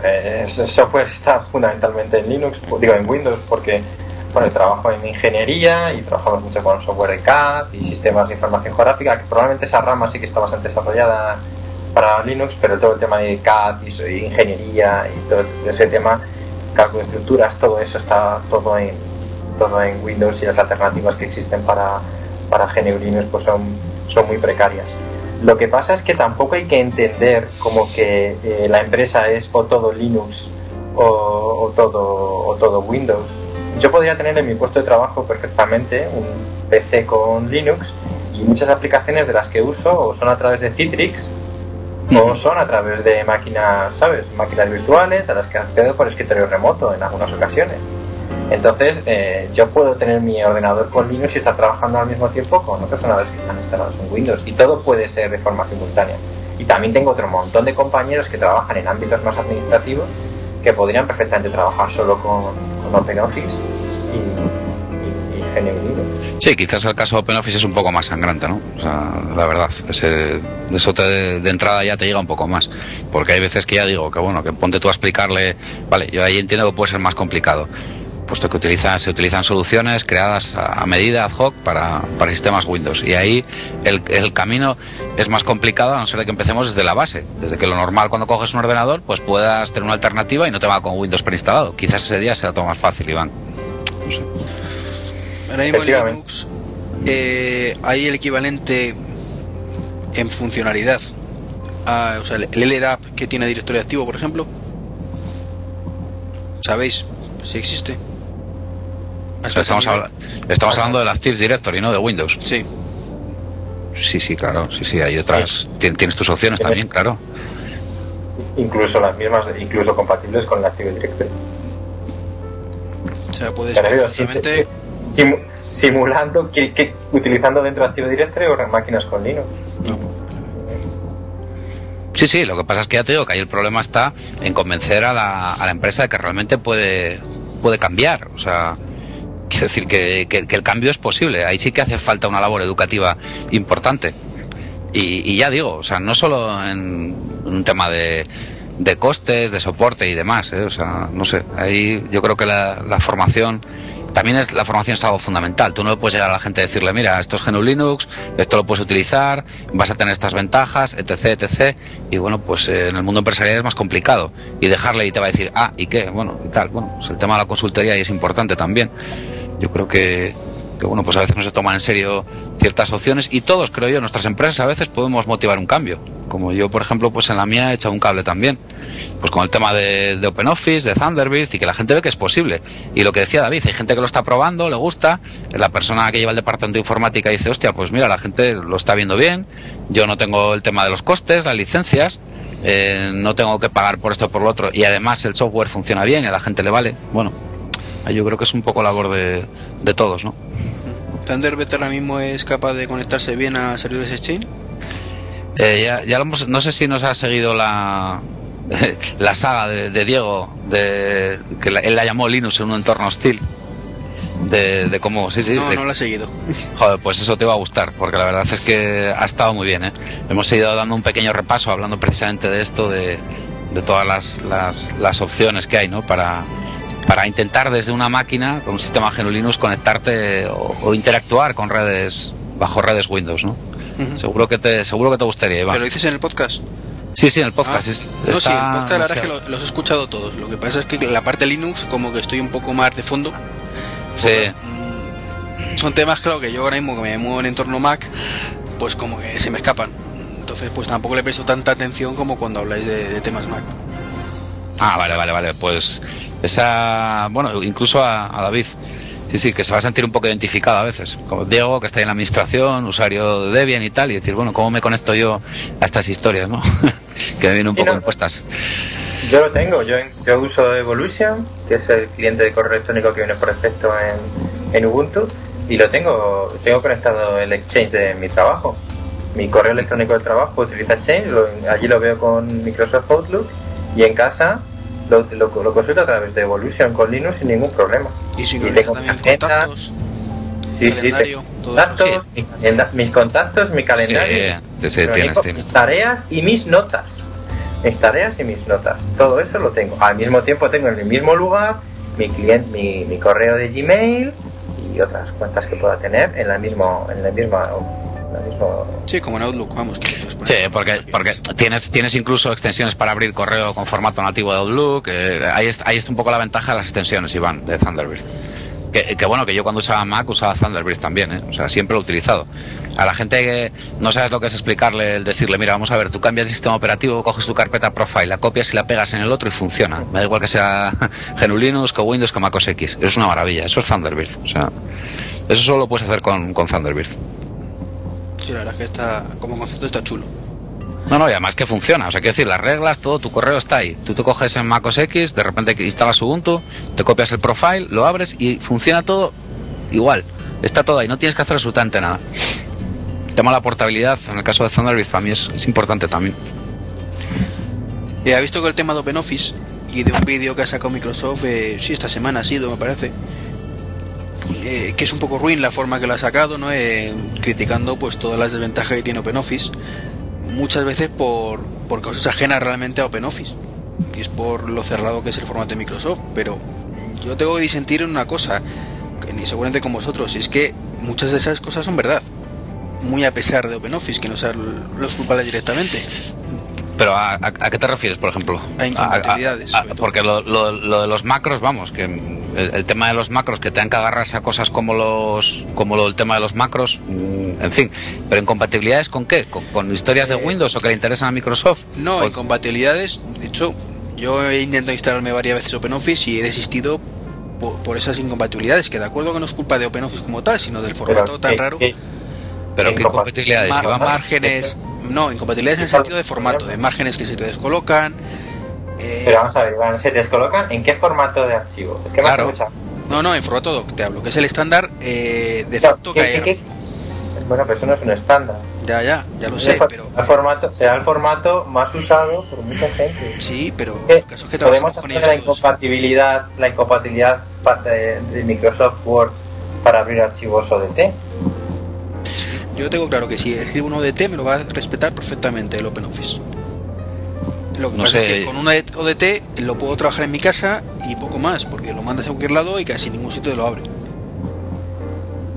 el software está fundamentalmente en Linux, digo en Windows, porque bueno, trabajo en ingeniería y trabajamos mucho con software de CAD y sistemas de información geográfica, que probablemente esa rama sí que está bastante desarrollada para Linux, pero todo el tema de CAD y ingeniería y todo ese tema, cálculo de estructuras, todo eso está todo en, todo en Windows y las alternativas que existen para, para GNU Linux pues son, son muy precarias. Lo que pasa es que tampoco hay que entender como que eh, la empresa es o todo Linux o, todo, o todo Windows. Yo podría tener en mi puesto de trabajo perfectamente un PC con Linux y muchas aplicaciones de las que uso o son a través de Citrix o son a través de máquinas, ¿sabes? Máquinas virtuales a las que accedo por escritorio remoto en algunas ocasiones. Entonces, eh, yo puedo tener mi ordenador con Linux y estar trabajando al mismo tiempo con otros ordenadores que están instalados en Windows. Y todo puede ser de forma simultánea. Y también tengo otro montón de compañeros que trabajan en ámbitos más administrativos que podrían perfectamente trabajar solo con, OpenOffice y, Sí, quizás el caso de OpenOffice es un poco más sangrante, ¿no? O sea, la verdad, ese, eso de entrada ya te llega un poco más. Porque hay veces que ya digo que, bueno, que ponte tú a explicarle, vale, yo ahí entiendo que puede ser más complicado puesto que utiliza, se utilizan soluciones creadas a, medida ad hoc para, para, sistemas Windows. Y ahí el, camino es más complicado a no ser que empecemos desde la base. Desde que lo normal cuando coges un ordenador, pues puedas tener una alternativa y no te va con Windows preinstalado. Quizás ese día sea todo más fácil, Iván. No sé. Ahora mismo en Linux eh, hay el equivalente en funcionalidad. A, o sea, el LDAP que tiene directorio activo, por ejemplo. ¿Sabéis si existe? estamos, estamos hablando de la Active Directory, ¿no? De Windows. Sí. Sí, sí, claro. Sí, sí, hay otras. Tienes tus opciones también, claro. Incluso las mismas, incluso compatibles con la Active Directory. O sea, puedes simplemente... simulando, que, utilizando dentro de Active Directory o en máquinas con Linux. Sí, sí, lo que pasa es que ya te digo que ahí el problema está en convencer a la, a la empresa de que realmente puede, puede cambiar. O sea, Quiero decir que, el cambio es posible. Ahí sí que hace falta una labor educativa importante. Y, ya digo, o sea, no solo en un tema de, de costes, de soporte y demás. ¿eh? O sea, no sé, ahí yo creo que la, formación también es la formación es algo fundamental. Tú no puedes llegar a la gente y decirle, mira, esto es GNU Linux, esto lo puedes utilizar, vas a tener estas ventajas, etc, etc. Y bueno, pues eh, en el mundo empresarial es más complicado. Y dejarle y te va a decir, ah, ¿y qué? Bueno, y tal. Bueno, pues el tema de la consultoría es importante también. Yo creo que, bueno, pues a veces no se toman en serio ciertas opciones y todos, creo yo, nuestras empresas a veces podemos motivar un cambio. Como yo, por ejemplo, pues en la mía he echado un cable también. Pues con el tema de, OpenOffice, de Thunderbird y que la gente ve que es posible. Y lo que decía David, hay gente que lo está probando, le gusta. La persona que lleva el departamento de informática dice, hostia, pues mira, la gente lo está viendo bien. Yo no tengo el tema de los costes, las licencias. Eh, no tengo que pagar por esto o por lo otro. Y además el software funciona bien y a la gente le vale. Bueno, yo creo que es un poco labor de, de todos, ¿no? ¿Thunderbird ahora mismo es capaz de conectarse bien a servidores Exchange? Eh, ya, ya no sé si nos ha seguido la, la saga de, Diego, de, que él la llamó Linux en un entorno hostil. De, de cómo, sí, sí. No, no lo he seguido. Joder, pues eso te va a gustar, porque la verdad es que ha estado muy bien. ¿eh? Hemos ido dando un pequeño repaso hablando precisamente de esto, de, todas las, las, las opciones que hay ¿no? para, para intentar desde una máquina con un sistema GNU Linux conectarte o, interactuar con redes bajo redes Windows, ¿no? Seguro que te seguro que te gustaría, Iván. ¿Pero lo dices en el podcast? Sí, sí, en el podcast. Ah. No, sí, el podcast la verdad es que los he escuchado todos. Lo que pasa es que la parte Linux como que estoy un poco más de fondo. Sí. Mm, son temas, claro, que yo ahora mismo que me muevo en entorno Mac, pues como que se me escapan entonces pues tampoco le presto tanta atención como cuando habláis de, temas Mac. Ah, vale, vale, vale. Pues esa, bueno, incluso a, David, sí, sí, que se va a sentir un poco identificado a veces. Como Diego, que está en la administración, usuario de Debian y tal, y decir, bueno, ¿cómo me conecto yo a estas historias, no? que me vienen un poco impuestas. Yo lo tengo, yo, yo uso Evolution, que es el cliente de correo electrónico que viene por defecto en, en Ubuntu, y lo tengo, tengo conectado el Exchange de mi trabajo. Mi correo electrónico de trabajo utiliza Exchange, allí lo veo con Microsoft Outlook y en casa lo, lo, consulto a través de Evolution con Linux sin ningún problema. Y si tengo también contactos. Sí, sí, contactos, mis contactos, mi calendario, mis tareas y mis notas. Mis tareas y mis notas. Todo eso lo tengo. Al mismo tiempo tengo en el mismo lugar mi cliente, mi, mi correo de Gmail, y otras cuentas que pueda tener en la mismo en la misma Sí, como en Outlook, vamos. sí, porque, porque tienes, tienes incluso extensiones para abrir correo con formato nativo de Outlook. Eh, ahí, está, ahí está un poco la ventaja de las extensiones, Iván, de Thunderbird. Que, bueno, que yo cuando usaba Mac usaba Thunderbird también, ¿eh? o sea, siempre lo he utilizado. A la gente que no sabes lo que es explicarle, el decirle, mira, vamos a ver, tú cambias de sistema operativo, coges tu carpeta profile, la copias y la pegas en el otro y funciona. Me da igual que sea GNU Linux, que Windows, que Mac OS X. Es una maravilla, eso es Thunderbird. O sea, eso solo lo puedes hacer con, con Thunderbird. Sí, la verdad es que está, como concepto está chulo. No, no, y además que funciona. O sea, quiero decir, las reglas, todo, tu correo está ahí. Tú te coges en Mac OS X, de repente instalas Ubuntu, te copias el profile, lo abres y funciona todo igual. Está todo ahí, no tienes que hacer absolutamente nada. El tema de la portabilidad, en el caso de Thunderbird, para mí es, importante también. he ha visto que el tema de OpenOffice y de un vídeo que ha sacado Microsoft, eh, sí, esta semana ha sido, me parece, eh, que es un poco ruin la forma que lo ha sacado, ¿no? Eh, criticando pues todas las desventajas que tiene OpenOffice muchas veces por, por causas ajenas realmente a OpenOffice. Y es por lo cerrado que es el formato de Microsoft. Pero yo tengo que disentir en una cosa, que ni seguramente con vosotros, y es que muchas de esas cosas son verdad. Muy a pesar de OpenOffice, que no sean los culpables directamente. Pero ¿a, qué te refieres, por ejemplo? A incompatibilidades. porque lo, de los macros, vamos, que el, tema de los macros, que tengan que agarrarse a cosas como los como lo, el tema de los macros, mm, en fin. Pero incompatibilidades con qué? ¿Con, historias de eh, Windows o que le interesan a Microsoft? No, incompatibilidades. De hecho, yo he intentado instalarme varias veces OpenOffice y he desistido por, esas incompatibilidades, que de acuerdo que no es culpa de OpenOffice como tal, sino del formato tan raro. pero qué incompatibilidades, márgenes, no, incompatibilidades en el sentido de formato, de márgenes que se te descolocan. Eh, Pero vamos a ver, Iván, ¿se descolocan en qué formato de archivo? Es que claro. No, no, en formato doc te hablo, que es el estándar eh, de facto que. Bueno, pero eso no es un estándar. Ya, ya, ya lo sé, pero. El formato, será el formato más usado por mucha gente. Sí, pero el caso es que podemos hacer la incompatibilidad, la incompatibilidad de Microsoft Word para abrir archivos ODT. Yo tengo claro que si escribo un ODT me lo va a respetar perfectamente el OpenOffice. Lo que pasa es que con un ODT lo puedo trabajar en mi casa y poco más, porque lo mandas a cualquier lado y casi ningún sitio lo abre.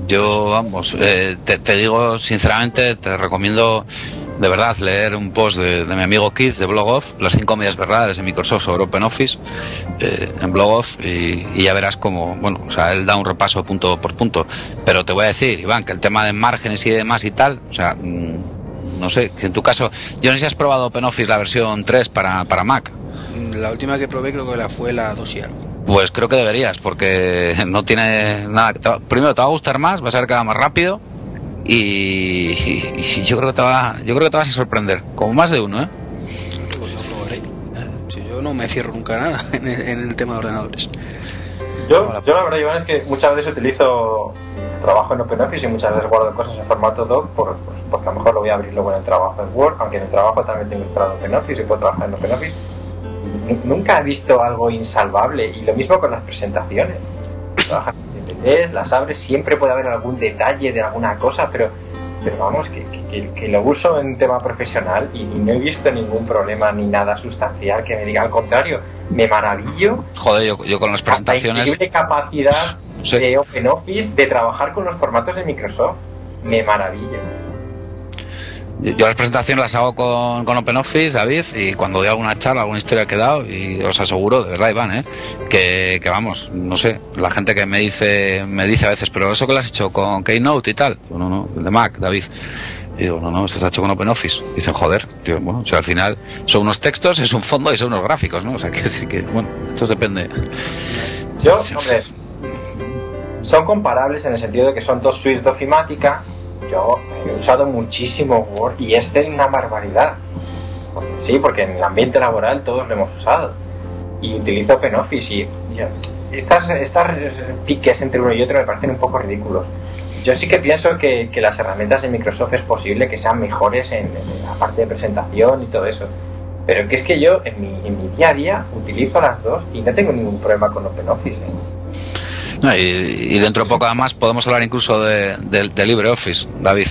Yo, vamos, eh, te, digo sinceramente, te recomiendo de verdad leer un post de, mi amigo Keith de Blogoff, las cinco medias verdades de Microsoft sobre OpenOffice eh, en Blogoff y, y, ya verás cómo, bueno, o sea, él da un repaso punto por punto. Pero te voy a decir, Iván, que el tema de márgenes y demás y tal, o sea, mm, no sé, en tu caso, yo no sé si has probado OpenOffice la versión 3 para, para Mac. La última que probé creo que la fue la 2 y algo. Pues creo que deberías, porque no tiene nada. primero te va a gustar más, va a ser cada más rápido y, yo creo que te va, yo creo que te vas a sorprender, como más de uno, ¿eh? Pues lo probaré. Si yo no me cierro nunca nada en el, tema de ordenadores. Yo, yo la verdad, Iván, es que muchas veces utilizo trabajo en OpenOffice y muchas veces guardo cosas en formato doc por, pues, porque a lo mejor lo voy a abrir luego en el trabajo en Word, aunque en el trabajo también tengo instalado OpenOffice y puedo trabajar en OpenOffice. Nunca he visto algo insalvable y lo mismo con las presentaciones las abres, siempre puede haber algún detalle de alguna cosa, pero, pero vamos, que, que, lo uso en tema profesional y, no he visto ningún problema ni nada sustancial que me diga al contrario, me maravillo. Joder, yo, yo con las presentaciones. La increíble capacidad de OpenOffice de trabajar con los formatos de Microsoft, me maravilla. Yo las presentaciones las hago con, con OpenOffice, David, y cuando doy alguna charla, alguna historia que he dado, y os aseguro, de verdad, Iván, ¿eh? que, que vamos, no sé, la gente que me dice, me dice a veces, pero eso que lo has hecho con Keynote y tal, no, no, el de Mac, David. Y digo, no, no, esto está hecho con OpenOffice. Dicen, joder, tío, bueno, o sea, al final son unos textos, es un fondo y son unos gráficos, ¿no? O sea, quiere decir que, bueno, esto depende. Yo, hombre, son comparables en el sentido de que son dos suites de ofimática. Yo he usado muchísimo Word y es una barbaridad. sí, porque en el ambiente laboral todos lo hemos usado. Y utilizo OpenOffice y, estas, estas piques entre uno y otro me parecen un poco ridículos. Yo sí que pienso que, las herramientas de Microsoft es posible que sean mejores en, la parte de presentación y todo eso. Pero que es que yo en mi, en mi día a día utilizo las dos y no tengo ningún problema con OpenOffice. ¿eh? Y, dentro de poco además podemos hablar incluso de, de LibreOffice, David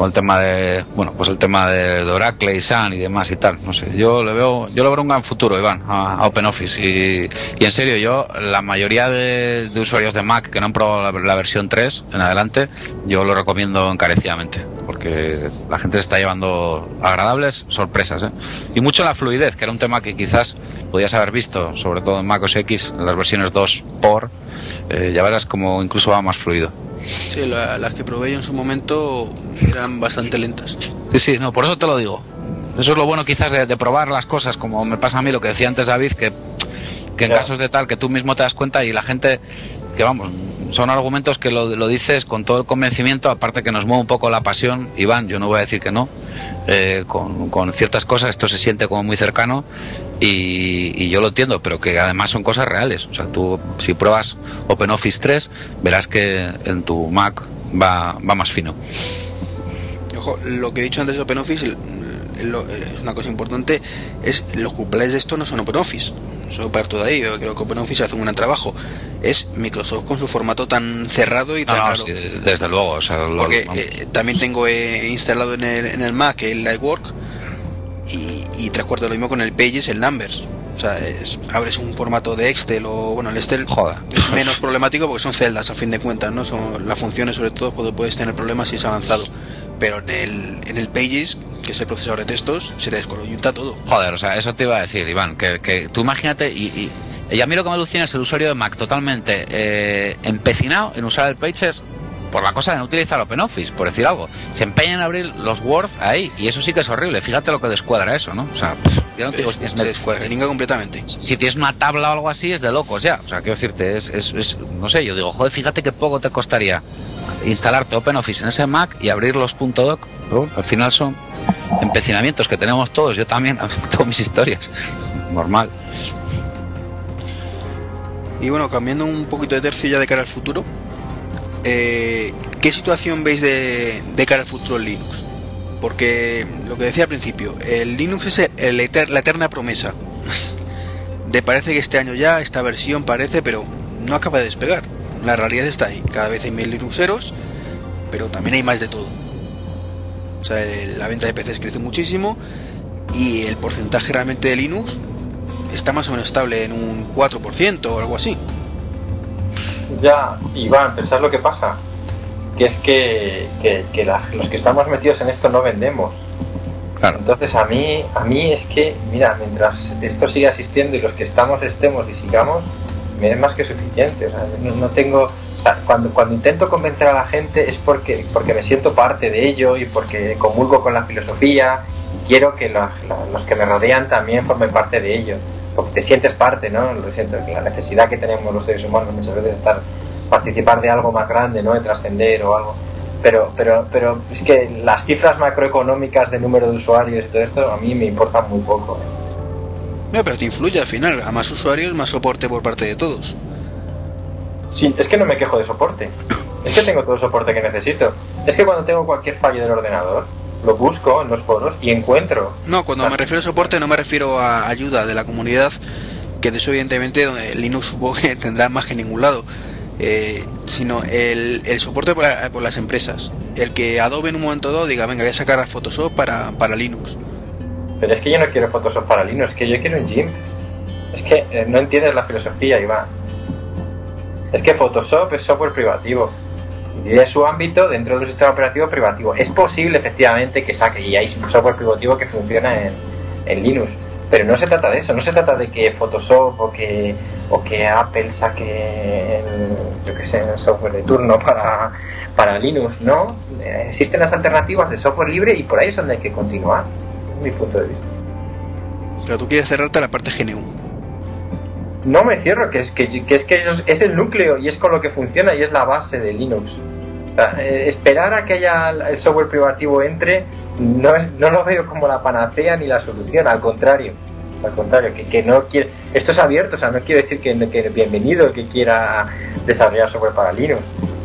con el tema de bueno pues el tema de, Oracle y Sun y demás y tal no sé yo le veo yo le veo un gran futuro Iván a, OpenOffice y, y, en serio yo la mayoría de, usuarios de Mac que no han probado la, versión 3 en adelante yo lo recomiendo encarecidamente porque la gente se está llevando agradables sorpresas ¿eh? y mucho la fluidez que era un tema que quizás podías haber visto sobre todo en Mac OS X en las versiones 2 por eh, ya verás como incluso va más fluido Sí, las que probé yo en su momento eran bastante lentas. Sí, sí, no, por eso te lo digo. Eso es lo bueno quizás de, probar las cosas, como me pasa a mí lo que decía antes David, que, que en casos de tal que tú mismo te das cuenta y la gente, que vamos, son argumentos que lo, lo, dices con todo el convencimiento, aparte que nos mueve un poco la pasión, Iván, yo no voy a decir que no, eh, con, con, ciertas cosas esto se siente como muy cercano y, y, yo lo entiendo, pero que además son cosas reales. O sea, tú si pruebas OpenOffice 3, verás que en tu Mac va, va más fino. Ojo, lo que he dicho antes de OpenOffice es una cosa importante, es los cumpleaños de esto no son OpenOffice. Yo parto de ahí, yo creo que OpenOffice hace un buen trabajo. Es Microsoft con su formato tan cerrado y tan raro. desde luego, Porque eh, también tengo eh, instalado en el, en el Mac el Lightwork y, y tres cuartos de lo mismo con el Pages, el Numbers. O sea, abres un formato de Excel o, bueno, el Excel es menos problemático porque son celdas a fin de cuentas, ¿no? Son las funciones sobre todo cuando puedes tener problemas si es avanzado. Pero en el, en el Pages que es el procesador de textos, se te descoloniza todo. Joder, o sea, eso te iba a decir, Iván, que, que tú imagínate y, y, a mí lo que me alucina es el usuario de Mac totalmente eh, empecinado en usar el Pages por la cosa de no utilizar OpenOffice, por decir algo. Se empeña en abrir los Word ahí y eso sí que es horrible. Fíjate lo que descuadra eso, ¿no? O sea, yo no te digo si tienes... Se descuadra, completamente. Si tienes una tabla o algo así es de locos ya. O sea, quiero decirte, es, es, es, no sé, yo digo, joder, fíjate qué poco te costaría instalarte OpenOffice en ese Mac y abrir los .doc. Al final son empecinamientos que tenemos todos, yo también, todas mis historias, normal. Y bueno, cambiando un poquito de tercio ya de cara al futuro, eh, ¿qué situación veis de, cara al futuro en Linux? Porque lo que decía al principio, el Linux es la eterna promesa. de parece que este año ya, esta versión parece, pero no acaba de despegar. La realidad está ahí. Cada vez hay más Linuxeros, pero también hay más de todo. O sea, la venta de PCs crece muchísimo y el porcentaje realmente de Linux está más o menos estable en un 4% o algo así. Ya, Iván, pensar lo que pasa. Que es que, los que estamos metidos en esto no vendemos. Entonces a mí, a mí es que, mira, mientras esto siga existiendo y los que estamos estemos y sigamos, me es más que suficiente. O sea, no tengo cuando, cuando intento convencer a la gente es porque, porque me siento parte de ello y porque comulgo con la filosofía y quiero que los, los que me rodean también formen parte de ello. Porque te sientes parte, ¿no? Lo siento, la necesidad que tenemos los seres humanos muchas veces es estar, participar de algo más grande, ¿no? De trascender o algo. Pero, pero, pero es que las cifras macroeconómicas de número de usuarios y todo esto a mí me importan muy poco. No, pero te influye al final. A más usuarios, más soporte por parte de todos. Sí, es que no me quejo de soporte. Es que tengo todo el soporte que necesito. Es que cuando tengo cualquier fallo del ordenador, lo busco en los foros y encuentro. No, cuando me refiero a soporte no me refiero a ayuda de la comunidad, que de eso evidentemente Linux supongo que tendrá más que ningún lado, eh, sino el, el soporte por, por, las empresas. El que Adobe en un momento dado diga, venga, voy a sacar Photoshop para, para Linux. Pero es que yo no quiero Photoshop para Linux, es que yo quiero un GIMP. Es que eh, no entiendes la filosofía, Iván. Es que Photoshop es software privativo. Y de su ámbito dentro de un sistema operativo privativo. Es posible efectivamente que saque, y hay software privativo que funciona en, Linux. Pero no se trata de eso, no se trata de que Photoshop o que, o que Apple saque el, que sé, software de turno para, para Linux, ¿no? Existen las alternativas de software libre y por ahí es donde hay que continuar, mi punto de vista. Pero tú quieres cerrarte a la parte GNU. No me cierro, que es que, es, que es el núcleo y es con lo que funciona y es la base de Linux. Eh, esperar a que haya el software privativo entre no, es, no lo veo como la panacea ni la solución, al contrario. Al contrario, que, que no quiere. Esto es abierto, o sea, no quiere decir que, que bienvenido el que quiera desarrollar software para Linux.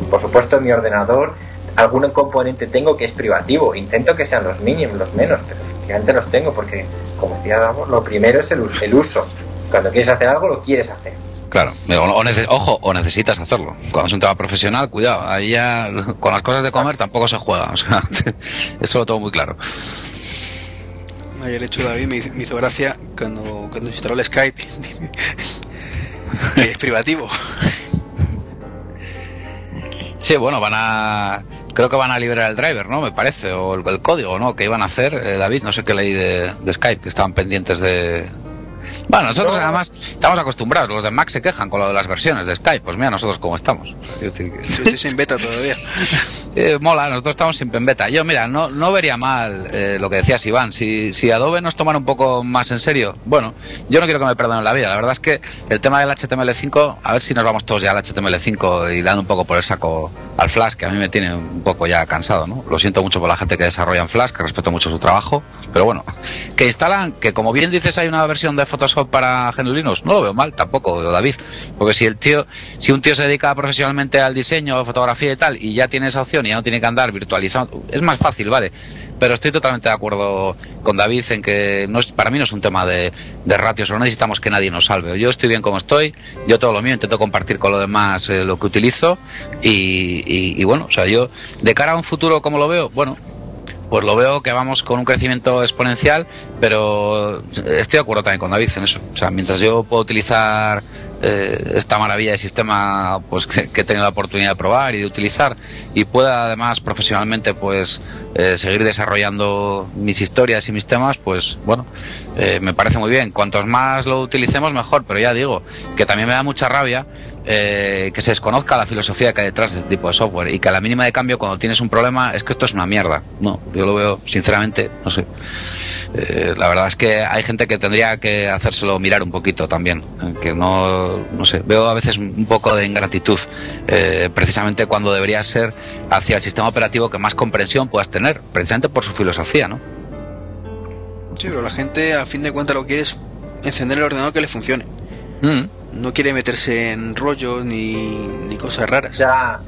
Por supuesto, en mi ordenador algún componente tengo que es privativo. Intento que sean los mínimos, los menos, pero efectivamente los tengo porque, como decíamos, lo primero es el, el uso. Cuando quieres hacer algo, lo quieres hacer. Claro, ojo, o necesitas hacerlo. Cuando es un tema profesional, cuidado, ahí ya con las cosas de comer tampoco se juega. O sea, eso lo tengo muy claro. Ayer hecho David me, hizo gracia cuando, cuando instaló el Skype. es privativo. Sí, bueno, van a. Creo que van a liberar el driver, ¿no? Me parece, o el, código, ¿no? Que iban a hacer, eh, David, no sé qué leí de Skype, que estaban pendientes de, bueno, nosotros además estamos acostumbrados. Los de Mac se quejan con lo de las versiones de Skype. Pues mira, nosotros cómo estamos. Estoy sin beta todavía. Sí, mola, nosotros estamos siempre en beta. Yo, mira, no, no vería mal eh, lo que decías, Iván. Si, si Adobe nos tomara un poco más en serio, bueno, yo no quiero que me perdonen la vida. La verdad es que el tema del HTML5, a ver si nos vamos todos ya al HTML5 y dando un poco por el saco al Flash, que a mí me tiene un poco ya cansado, ¿no? Lo siento mucho por la gente que desarrolla en Flash, que respeto mucho su trabajo, pero bueno, que instalan, que como bien dices, hay una versión de Photoshop para GNU Linux, no lo veo mal tampoco, David, porque si el tío, si un tío se dedica profesionalmente al diseño, fotografía y tal, y ya tiene esa opción y ya no tiene que andar virtualizando, es más fácil, ¿vale? pero estoy totalmente de acuerdo con David en que no es, para mí no es un tema de, de ratios, no necesitamos que nadie nos salve. Yo estoy bien como estoy, yo todo lo mío intento compartir con lo demás eh, lo que utilizo y, bueno, o sea, yo de cara a un futuro, como lo veo? Bueno, pues lo veo que vamos con un crecimiento exponencial, pero estoy de acuerdo también con David en eso. O sea, mientras yo puedo utilizar eh, esta maravilla de sistema pues que, he tenido la oportunidad de probar y de utilizar y pueda además profesionalmente pues eh, seguir desarrollando mis historias y mis temas pues bueno eh, me parece muy bien cuantos más lo utilicemos mejor pero ya digo que también me da mucha rabia que se desconozca la filosofía que hay detrás de este tipo de software y que a la mínima de cambio cuando tienes un problema es que esto es una mierda. No, yo lo veo sinceramente, no sé. Eh, la verdad es que hay gente que tendría que hacérselo mirar un poquito también, eh, que no, no sé, veo a veces un poco de ingratitud, eh, precisamente cuando debería ser hacia el sistema operativo que más comprensión puedas tener, precisamente por su filosofía, ¿no? Sí, pero la gente a fin de cuentas lo que quiere es encender el ordenador que le funcione. Mm. No quiere meterse en rollos ni, ni cosas raras. Ya,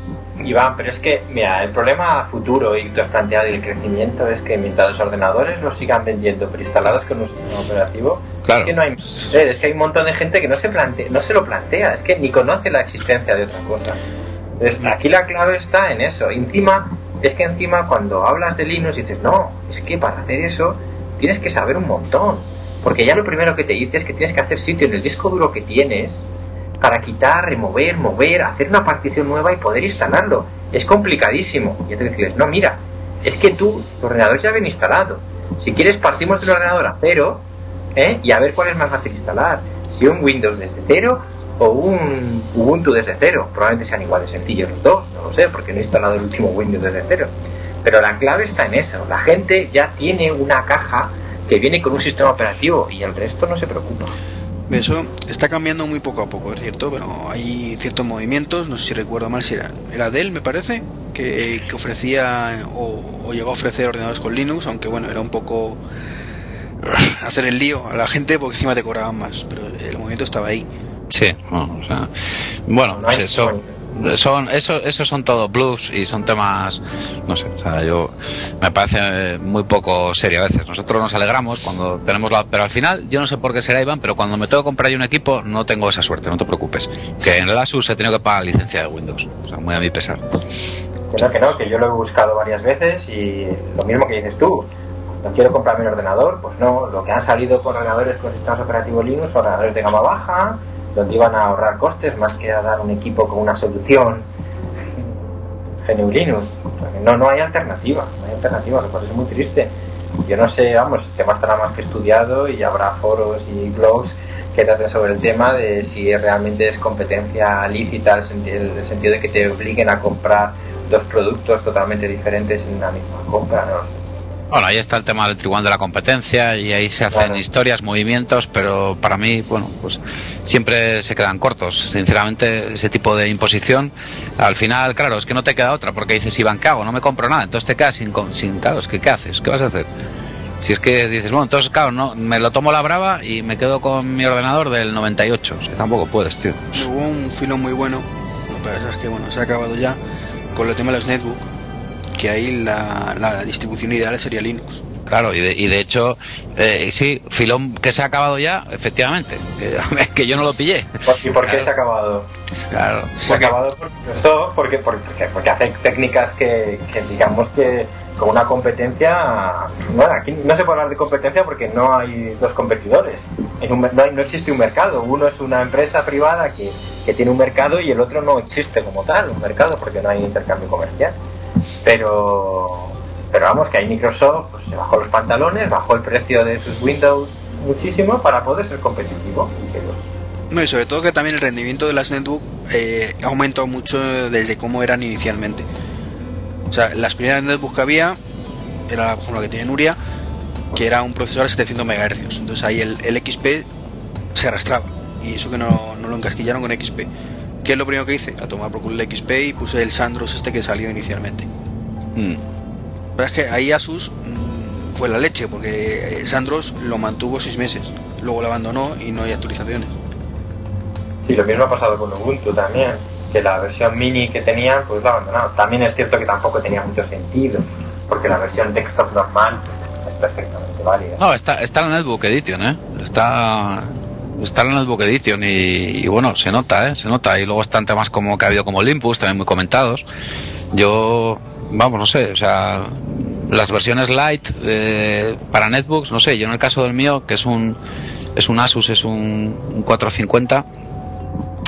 Iván, pero es que, mira, el problema futuro y tú has planteado y el crecimiento es que mientras los ordenadores los sigan vendiendo preinstalados con un sistema operativo, es que no hay es que hay un montón de gente que no se plantea, no se lo plantea, es que ni conoce la existencia de otra cosa. Entonces, aquí la clave está en eso. Encima, es que encima cuando hablas de Linux dices, no, es que para hacer eso tienes que saber un montón. Porque ya lo primero que te dice es que tienes que hacer sitio en el disco duro que tienes para quitar, remover, mover, hacer una partición nueva y poder instalarlo. Es complicadísimo. Y entonces dices, no, mira, es que tú, tu ordenador ya viene instalado. Si quieres, partimos de un ordenador a cero ¿eh? y a ver cuál es más fácil instalar. Si un Windows desde cero o un Ubuntu desde cero. Probablemente sean igual de sencillos los dos, no lo sé, porque no he instalado el último Windows desde cero. Pero la clave está en eso. La gente ya tiene una caja que viene con un sistema operativo y el resto no se preocupa. Eso está cambiando muy poco a poco, es cierto, pero hay ciertos movimientos, no sé si recuerdo mal si era, era Dell, me parece, que, ofrecía o, llegó a ofrecer ordenadores con Linux, aunque bueno, era un poco hacer el lío a la gente porque encima te cobraban más, pero el movimiento estaba ahí. Sí, bueno, pues eso son eso esos son todos blues y son temas no sé o sea, yo me parece muy poco serio a veces. Nosotros nos alegramos cuando tenemos la pero al final yo no sé por qué será Iván pero cuando me tengo que comprar yo un equipo no tengo esa suerte no te preocupes. Que en el Asus he tenido que pagar licencia de Windows o sea muy a mi pesar. Que no que no que yo lo he buscado varias veces y lo mismo que dices tú no quiero comprarme un ordenador pues no lo que han salido con ordenadores con sistemas operativos Linux ordenadores de gama baja donde iban a ahorrar costes más que a dar un equipo con una solución GNU. No, no hay alternativa, no hay alternativa, lo cual es muy triste. Yo no sé, vamos, el tema estará más que estudiado y habrá foros y blogs que traten sobre el tema de si realmente es competencia lícita, en el sentido de que te obliguen a comprar dos productos totalmente diferentes en una misma compra, no bueno, ahí está el tema del tribunal de la competencia y ahí se hacen historias, movimientos, pero para mí, bueno, pues siempre se quedan cortos. Sinceramente, ese tipo de imposición, al final, claro, es que no te queda otra, porque dices, Iván, ¿qué hago? No me compro nada, entonces te quedas sin, sin claro, es que ¿qué haces? ¿Qué vas a hacer? Si es que dices, bueno, entonces, claro, no, me lo tomo la brava y me quedo con mi ordenador del 98. Es que tampoco puedes, tío. Hubo un filo muy bueno, lo que pasa es que, bueno, se ha acabado ya con el tema de los netbooks que ahí la, distribución ideal sería Linux. Claro, y de, y de hecho, eh, sí, filón que se ha acabado ya, efectivamente, que yo no lo pillé. ¿Y por qué se ha acabado? Claro. Se ha acabado porque, porque, porque, hace técnicas que, digamos que con una competencia, bueno, aquí no se puede hablar de competencia porque no hay dos competidores, no, no existe un mercado, uno es una empresa privada que, que tiene un mercado y el otro no existe como tal, un mercado, porque no hay intercambio comercial. Pero, pero vamos, que ahí Microsoft pues, se bajó los pantalones, bajó el precio de sus Windows muchísimo para poder ser competitivo. Y sobre todo que también el rendimiento de las netbook eh, ha aumentado mucho desde cómo eran inicialmente. O sea, las primeras netbooks que había, era la que tiene Nuria, que era un procesador a 700 MHz. Entonces ahí el, XP se arrastraba. Y eso que no, no, lo encasquillaron con XP. ¿Qué es lo primero que hice? A tomar por culo el XP y puse el Sandros este que salió inicialmente. Mm. es que ahí Asus mm, fue la leche, porque Sandros lo mantuvo seis meses, luego lo abandonó y no hay actualizaciones. Sí, lo mismo ha pasado con Ubuntu también, que la versión mini que tenía, pues lo ha abandonado. También es cierto que tampoco tenía mucho sentido, porque la versión desktop normal es perfectamente válida. No, está, está en el Netbook Edition, ¿eh? Está, está en el Netbook Edition y, bueno, se nota, ¿eh? Se nota. Y luego están temas como que ha habido como Olympus, también muy comentados. Yo vamos, no sé, o sea, las versiones light eh, para netbooks, no sé, yo en el caso del mío, que es un, es un Asus, es un, 450,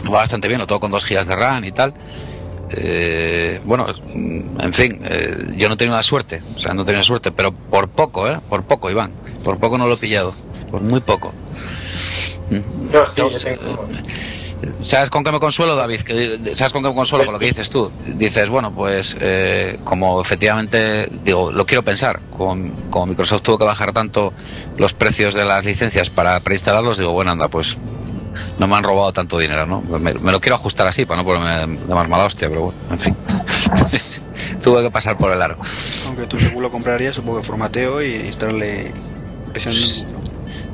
va bastante bien, lo tengo con 2 GB de RAM y tal. Eh, bueno, en fin, eh, yo no he tenido la suerte, o sea, no he tenido suerte, pero por poco, ¿eh? Por poco, Iván, por poco no lo he pillado, por muy poco. Yo sí, ¿Sabes con qué me consuelo, David? ¿Sabes con qué me consuelo con lo que dices tú? Dices, bueno, pues eh, como efectivamente, digo, lo quiero pensar, como, Microsoft tuvo que bajar tanto los precios de las licencias para preinstalarlos, digo, bueno, anda, pues no me han robado tanto dinero, ¿no? Me, lo quiero ajustar así para no ponerme de más mala hostia, pero bueno, en fin. tuve que pasar por el aro. Aunque tú seguro lo comprarías, supongo que formateo y instalarle presión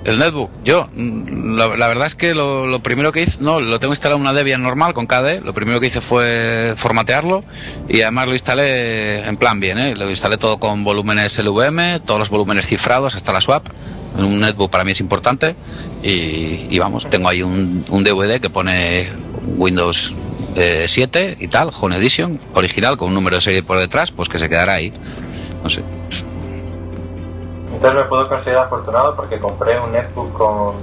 el netbook, yo, mm, la, verdad es que lo, primero que hice, no, lo tengo instalado en una Debian normal con KDE, lo primero que hice fue formatearlo y además lo instalé en plan bien, ¿eh? lo instalé todo con volúmenes LVM, todos los volúmenes cifrados hasta la swap. Un netbook para mí es importante y, vamos, tengo ahí un, DVD que pone Windows 7 eh, y tal, Home Edition, original, con un número de serie por detrás, pues que se quedará ahí. No sé. Entonces me puedo considerar afortunado porque compré un netbook con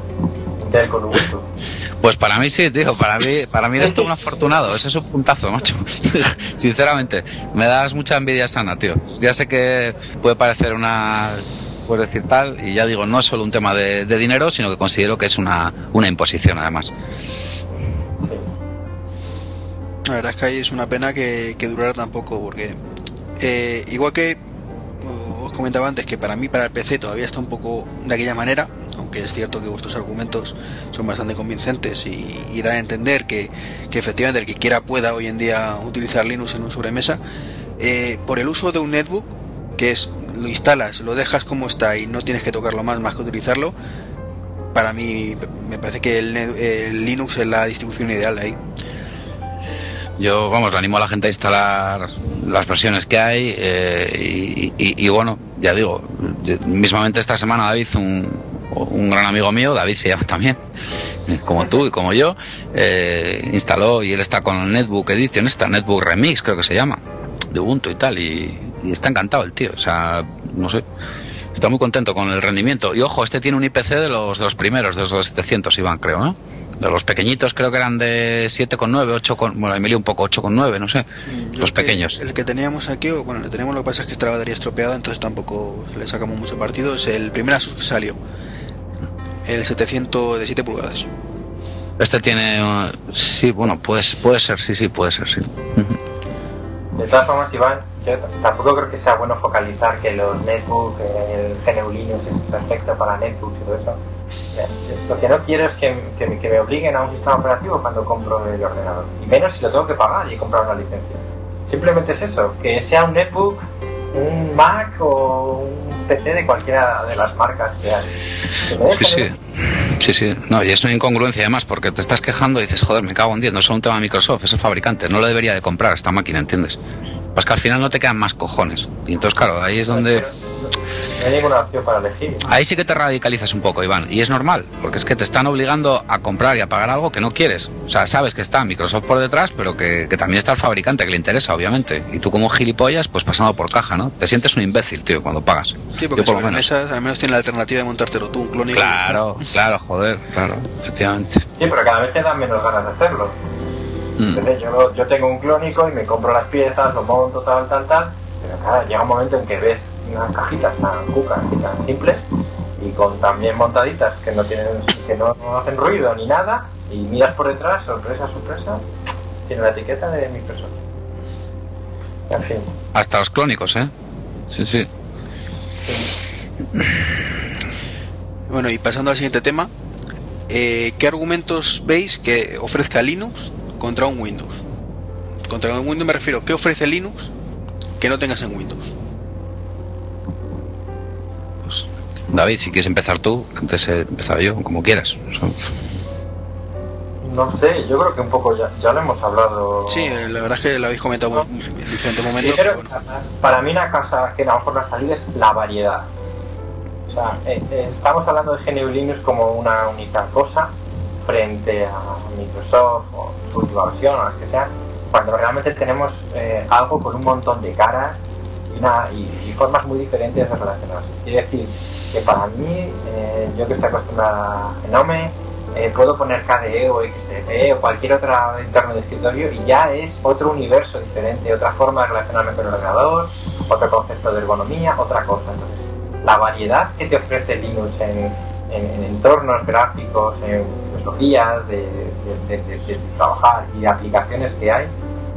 Intel con Ubuntu. Pues para mí sí, tío, para mí, para mí eres todo un afortunado, ese es un puntazo, macho. Sinceramente, me das mucha envidia sana, tío. Ya sé que puede parecer una, puedes decir tal, y ya digo, no es solo un tema de, dinero, sino que considero que es una, una imposición además. La verdad es que ahí es una pena que, que durara tan poco, porque eh, igual que comentaba antes que para mí, para el PC, todavía está un poco de aquella manera, aunque es cierto que vuestros argumentos son bastante convincentes y, da a entender que, efectivamente el que quiera pueda hoy en día utilizar Linux en un sobremesa. Eh, por el uso de un netbook, que es lo instalas, lo dejas como está y no tienes que tocarlo más más que utilizarlo, para mí me parece que el, Linux es la distribución ideal ahí. Yo, vamos, le animo a la gente a instalar las versiones que hay eh, y, bueno, ya digo, mismamente esta semana David, un, gran amigo mío, David se llama también, como tú y como yo, eh, instaló y él está con el Netbook Edition, esta Netbook Remix creo que se llama, de Ubuntu y tal, y, está encantado el tío, o sea, no sé, está muy contento con el rendimiento. Y ojo, este tiene un IPC de los, de los primeros, de los 700 iban creo, ¿no? De los pequeñitos creo que eran de 7,9, 8, con, bueno, Emilio un poco 8,9, no sé. los pequeños. el que teníamos aquí, bueno, le tenemos lo que pasa es que esta batería estropeada, entonces tampoco le sacamos mucho partido. Es el primer Asus que salió. El 700 de 7 pulgadas. Este tiene. Sí, bueno, puede, puede ser, sí, sí, puede ser, sí. De todas formas, Iván, yo tampoco creo que sea bueno focalizar que los netbooks, el GNU Linux es perfecto para netbooks y todo eso. Lo que no quiero es que, que, me obliguen a un sistema operativo cuando compro el ordenador. Y menos si lo tengo que pagar y comprar una licencia. Simplemente es eso, que sea un netbook, un Mac o un PC de cualquiera de las marcas que hay. sí, sí. Sí, sí. No, y es una incongruencia además, porque te estás quejando y dices, joder, me cago en 10, no es un tema de Microsoft, es el fabricante, no lo debería de comprar esta máquina, ¿entiendes? Pues que al final no te quedan más cojones. Y entonces, claro, ahí es donde no hay ninguna opción para elegir. Ahí sí que te radicalizas un poco, Iván. Y es normal, porque es que te están obligando a comprar y a pagar algo que no quieres. O sea, sabes que está Microsoft por detrás, pero que, también está el fabricante, que le interesa, obviamente. Y tú como gilipollas, pues pasando por caja, ¿no? Te sientes un imbécil, tío, cuando pagas. Sí, porque por lo menos. al menos tiene la alternativa de montártelo tú, un clónico. Claro, claro, joder, claro, efectivamente. Sí, pero cada vez te dan menos ganas de hacerlo. Mm. Yo, yo tengo un clónico y me compro las piezas, lo monto, tal, tal, tal. Pero claro, llega un momento en que ves unas cajitas tan cucas y tan simples y con también montaditas que no tienen que no, hacen ruido ni nada y miras por detrás, sorpresa, sorpresa, tiene la etiqueta de Microsoft. En fin. Hasta los clónicos, ¿eh? Sí, sí. Bueno, y pasando al siguiente tema, eh, ¿qué argumentos veis que ofrezca Linux contra un Windows? Contra un Windows me refiero, ¿qué ofrece Linux que no tengas en Windows? David, si quieres empezar tú, antes he empezado yo, como quieras. No sé, yo creo que un poco ya, ya lo hemos hablado. Sí, la verdad es que lo habéis comentado en diferentes momentos. Para mí una cosa que a lo mejor va a salir es la variedad. O sea, eh, eh, estamos hablando de GNU Linux como una única cosa frente a Microsoft o su última versión o las que sea, cuando realmente tenemos eh, algo con un montón de caras y, y, formas muy diferentes de relacionarse. Es decir, que para mí, eh, yo que estoy acostumbrada a Genome, eh, puedo poner KDE o XFE o cualquier otro entorno de escritorio y ya es otro universo diferente, otra forma de relacionarme con el ordenador, otro concepto de ergonomía, otra cosa. Entonces, la variedad que te ofrece Linux en, entornos gráficos, en filosofías de, de, trabajar y aplicaciones que hay,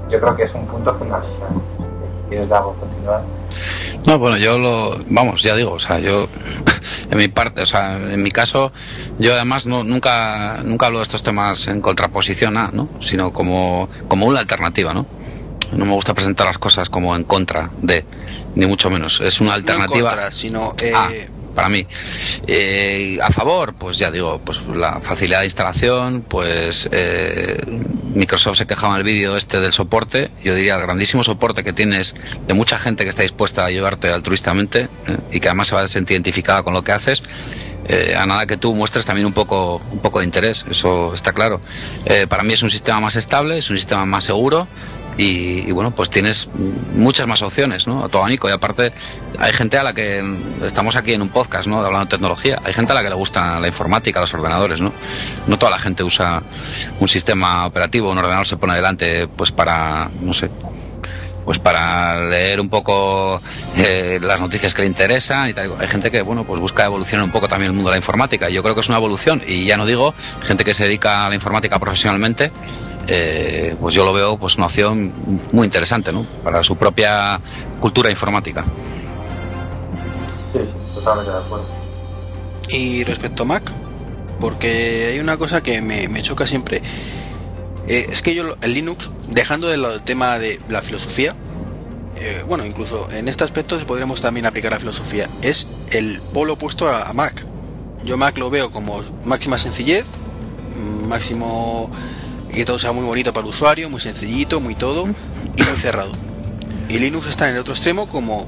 yo creo que es un punto fundamental. ¿Quieres, continuar? No, bueno, yo lo, vamos, ya digo, o sea, yo, en mi parte, o sea, en mi caso, yo además no, nunca, nunca hablo de estos temas en contraposición a, ¿no? Sino como, como una alternativa, ¿no? No me gusta presentar las cosas como en contra de, ni mucho menos. Es una alternativa. No sino eh, ah para mí. Eh, a favor, pues ya digo, pues la facilidad de instalación, pues eh, Microsoft se quejaba en el vídeo este del soporte, yo diría el grandísimo soporte que tienes de mucha gente que está dispuesta a ayudarte altruistamente eh, y que además se va a sentir identificada con lo que haces. a nada que tú muestres también un poco, un poco de interés, eso está claro. para mí es un sistema más estable, es un sistema más seguro, y, bueno, pues tienes muchas más opciones, ¿no? A todo Y aparte, hay gente a la que estamos aquí en un podcast, ¿no? Hablando de tecnología. Hay gente a la que le gusta la informática, los ordenadores, ¿no? No toda la gente usa un sistema operativo, un ordenador se pone delante, pues para, no sé, pues para leer un poco eh, las noticias que le interesan y tal. Hay gente que, bueno, pues busca evolucionar un poco también el mundo de la informática. Yo creo que es una evolución y ya no digo gente que se dedica a la informática profesionalmente eh, pues yo lo veo pues una opción muy interesante ¿no? para su propia cultura informática. Sí, totalmente de acuerdo. Y respecto a Mac, porque hay una cosa que me, choca siempre. Eh, es que yo el Linux, dejando de lado el tema de la filosofía, eh, bueno, incluso en este aspecto podríamos también aplicar la filosofía, es el polo opuesto a Mac. Yo Mac lo veo como máxima sencillez, máximo que todo sea muy bonito para el usuario, muy sencillito, muy todo y muy cerrado. Y Linux está en el otro extremo como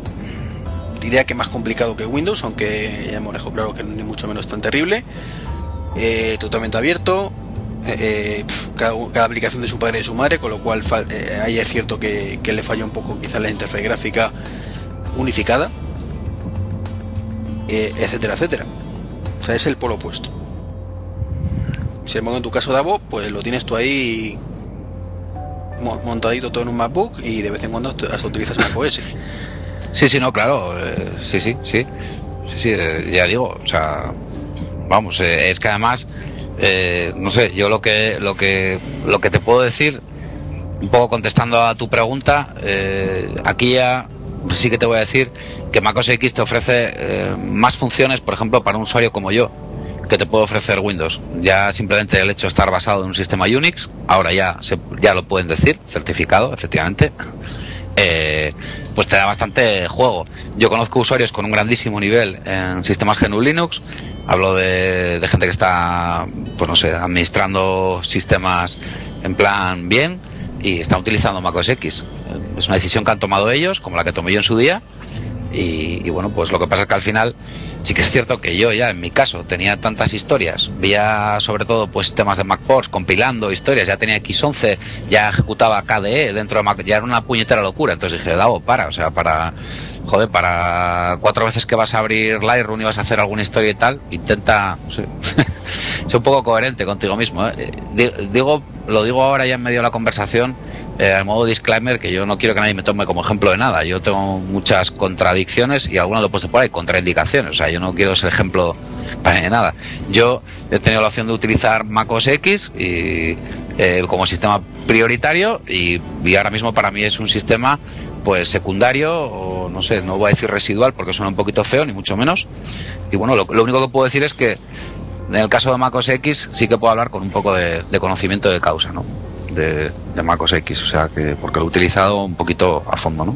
diría que más complicado que Windows, aunque ya hemos dejado claro que ni mucho menos tan terrible. Eh, totalmente abierto, eh, eh, cada, aplicación de su padre y de su madre, con lo cual ahí es cierto que, le falla un poco quizá la interfaz gráfica unificada, etcétera, etcétera. O sea, es el polo opuesto. Si en tu caso Davo, pues lo tienes tú ahí montadito todo en un MacBook y de vez en cuando hasta utilizas macOS. Sí, sí, no, claro, eh, sí, sí, sí, sí, sí, eh, ya digo, o sea, vamos, eh, es que además, no sé, yo lo que, lo que, lo que te puedo decir un poco contestando a tu pregunta, aquí ya sí que te voy a decir que MacOS X te ofrece más funciones, por ejemplo, para un usuario como yo, que te puede ofrecer Windows. Ya simplemente el hecho de estar basado en un sistema Unix, ahora ya, se, ya lo pueden decir, certificado, efectivamente, eh, pues te da bastante juego. Yo conozco usuarios con un grandísimo nivel en sistemas GNU Linux, hablo de, gente que está, pues no sé, administrando sistemas en plan bien y está utilizando MacOS X. Es una decisión que han tomado ellos, como la que tomé yo en su día, y, bueno, pues lo que pasa es que al final sí que es cierto que yo ya en mi caso tenía tantas historias, veía sobre todo pues temas de MacPorts, compilando historias, ya tenía X11, ya ejecutaba KDE dentro de Mac, ya era una puñetera locura, entonces dije, Davo, para, o sea, para joder, para cuatro veces que vas a abrir Lightroom y vas a hacer alguna historia y tal, intenta no ser un poco coherente contigo mismo. ¿eh? Digo, lo digo ahora ya en medio de la conversación, eh, modo disclaimer, que yo no quiero que nadie me tome como ejemplo de nada. Yo tengo muchas contradicciones y algunos lo he puesto por ahí, contraindicaciones. O sea, yo no quiero ser ejemplo para de nada. Yo he tenido la opción de utilizar MacOS X eh, como sistema prioritario y, ahora mismo para mí es un sistema pues secundario o no sé, no voy a decir residual porque suena un poquito feo, ni mucho menos. Y bueno, lo, único que puedo decir es que en el caso de MacOS X sí que puedo hablar con un poco de, conocimiento de causa, ¿no? De, de, MacOS X, o sea, que porque lo he utilizado un poquito a fondo, ¿no?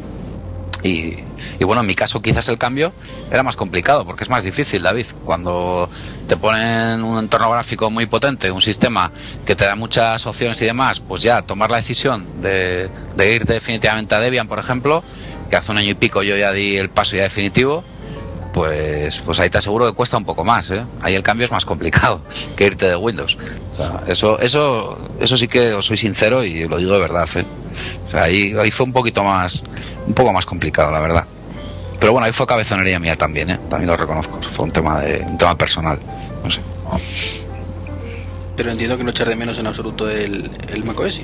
Y, bueno, en mi caso quizás el cambio era más complicado porque es más difícil, David. Cuando te ponen un entorno gráfico muy potente, un sistema que te da muchas opciones y demás, pues ya tomar la decisión de, de ir definitivamente a Debian, por ejemplo, que hace un año y pico yo ya di el paso ya definitivo, pues, pues ahí te aseguro que cuesta un poco más. ¿eh? Ahí el cambio es más complicado que irte de Windows. O sea, eso, eso, eso sí que os soy sincero y lo digo de verdad. ¿eh? O sea, ahí, ahí fue un poquito más, un poco más complicado, la verdad. Pero bueno, ahí fue cabezonería mía también, ¿eh? también lo reconozco. Fue un tema de, un tema personal. No sé. Pero entiendo que no echar de menos en absoluto el, el macOS.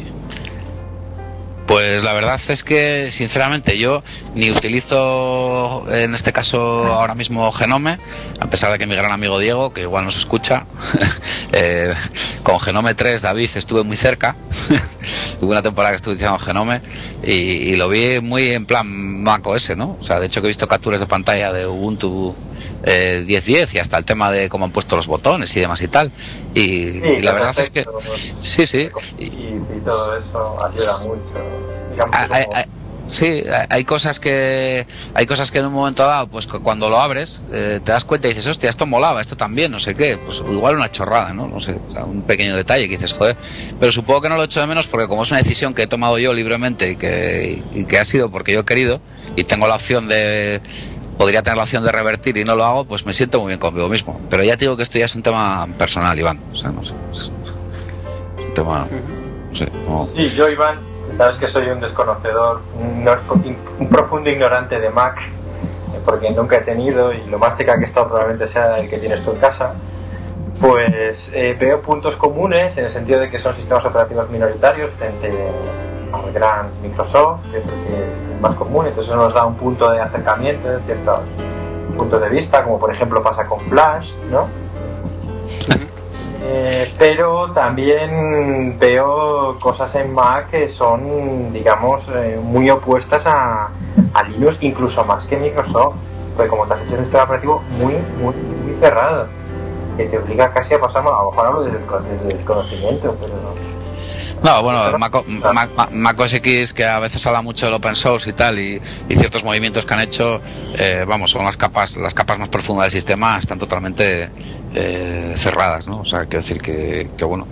Pues la verdad es que, sinceramente, yo ni utilizo, en este caso, ahora mismo Genome, a pesar de que mi gran amigo Diego, que igual nos escucha, eh, con Genome 3, David, estuve muy cerca. Hubo una temporada que estuve utilizando Genome y, lo vi muy en plan Mac OS, ¿no? O sea, de hecho que he visto capturas de pantalla de Ubuntu 10.10 eh, y hasta el tema de cómo han puesto los botones y demás y tal. Y, la verdad es que... Sí, sí. Y, todo eso ayuda mucho. sí, hay cosas que hay cosas que en un momento dado, pues cuando lo abres, eh, te das cuenta y dices, hostia, esto molaba, esto también, no sé qué, pues igual una chorrada, ¿no? No sé, un pequeño detalle que dices, joder, pero supongo que no lo echo de menos porque como es una decisión que he tomado yo libremente y que, y que ha sido porque yo he querido y tengo la opción de, podría tener la opción de revertir y no lo hago, pues me siento muy bien conmigo mismo. Pero ya te digo que esto ya es un tema personal, Iván. O sea, no sé. Es un tema. No sé, Sí, yo, Iván, sabes que soy un desconocedor, un, profundo ignorante de Mac, porque nunca he tenido y lo más cerca que he estado probablemente sea el que tienes tú en casa. Pues eh, veo puntos comunes en el sentido de que son sistemas operativos minoritarios frente al gran Microsoft, que es más común, entonces eso nos da un punto de acercamiento de ciertos puntos de vista, como por ejemplo pasa con Flash, ¿no? Eh, pero también veo cosas en Mac que son, digamos, eh, muy opuestas a, a, Linux, incluso más que Microsoft, porque como te has hecho un sistema operativo muy, muy, muy cerrado, que te obliga casi a pasar, a lo mejor hablo desde, desconocimiento, pero no no, bueno, Mac, OS X, que a veces habla mucho del open source y tal, y, ciertos movimientos que han hecho, eh, vamos, son las capas, las capas más profundas del sistema, están totalmente eh, cerradas, ¿no? O sea, quiero decir que, bueno,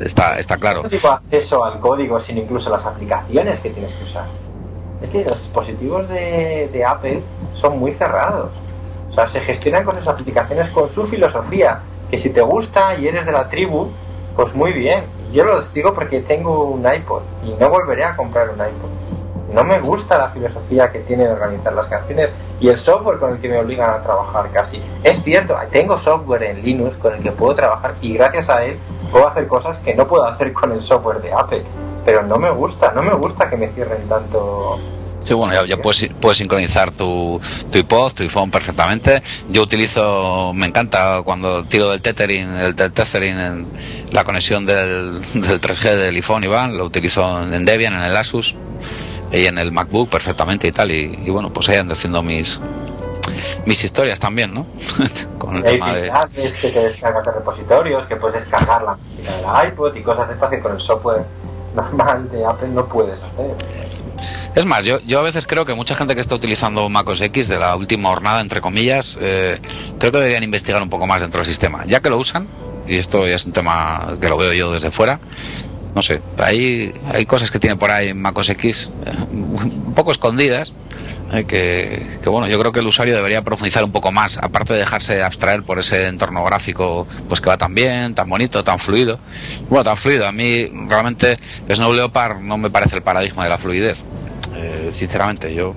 está, está claro. ¿Qué tipo de acceso al código sin incluso las aplicaciones que tienes que usar? Es que los dispositivos de, de Apple son muy cerrados. O sea, se gestionan con sus aplicaciones con su filosofía, que si te gusta y eres de la tribu, pues muy bien yo lo digo porque tengo un iPod y no volveré a comprar un iPod. No me gusta la filosofía que tiene de organizar las canciones y el software con el que me obligan a trabajar casi. Es cierto, tengo software en Linux con el que puedo trabajar y gracias a él puedo hacer cosas que no puedo hacer con el software de Apple. Pero no me gusta, no me gusta que me cierren tanto Sí, bueno, ya, puedes, puedes, sincronizar tu, tu iPod, tu iPhone perfectamente. Yo utilizo, me encanta cuando tiro del tethering, el tethering en la conexión del, del 3G del iPhone, Iván, lo utilizo en Debian, en el Asus y en el MacBook perfectamente y tal. Y, bueno, pues ahí ando haciendo mis, mis historias también, ¿no? Con el tema de... que te descargas de repositorios, que puedes descargar la del iPod y cosas de estas que con el software normal de Apple no puedes hacer. Es más, yo, yo a veces creo que mucha gente que está utilizando MacOS X de la última jornada, entre comillas, eh, creo que deberían investigar un poco más dentro del sistema. Ya que lo usan, y esto ya es un tema que lo veo yo desde fuera, no sé, hay, hay cosas que tiene por ahí MacOS X eh, un poco escondidas, eh, que, bueno, yo creo que el usuario debería profundizar un poco más, aparte de dejarse abstraer por ese entorno gráfico, pues que va tan bien, tan bonito, tan fluido. Bueno, tan fluido. A mí realmente Snow Leopard no me parece el paradigma de la fluidez. Eh, sinceramente, yo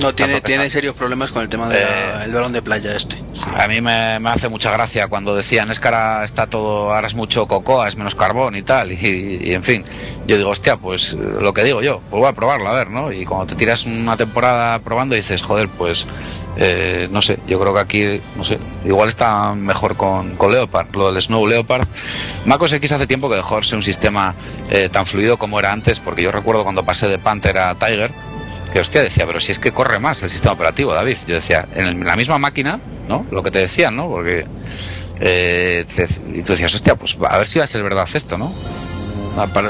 no, tiene, tiene serios problemas con el tema del eh, balón de playa este. A mí me, hace mucha gracia cuando decían es que ahora está todo, ahora es mucho cocoa, es menos carbón y tal. Y, en fin, yo digo, hostia, pues lo que digo yo, pues voy a probarlo, a ver, ¿no? Y cuando te tiras una temporada probando dices, joder, pues eh, no sé, yo creo que aquí, no sé, igual está mejor con, con Leopard, lo del Snow Leopard. MacOS X hace tiempo que dejó de ser un sistema eh, tan fluido como era antes, porque yo recuerdo cuando pasé de Panther a Tiger que hostia, decía, pero si es que corre más el sistema operativo, David. Yo decía, en la misma máquina, ¿no? Lo que te decían, ¿no? Porque. Eh, y tú decías, hostia, pues a ver si va a ser verdad esto, ¿no?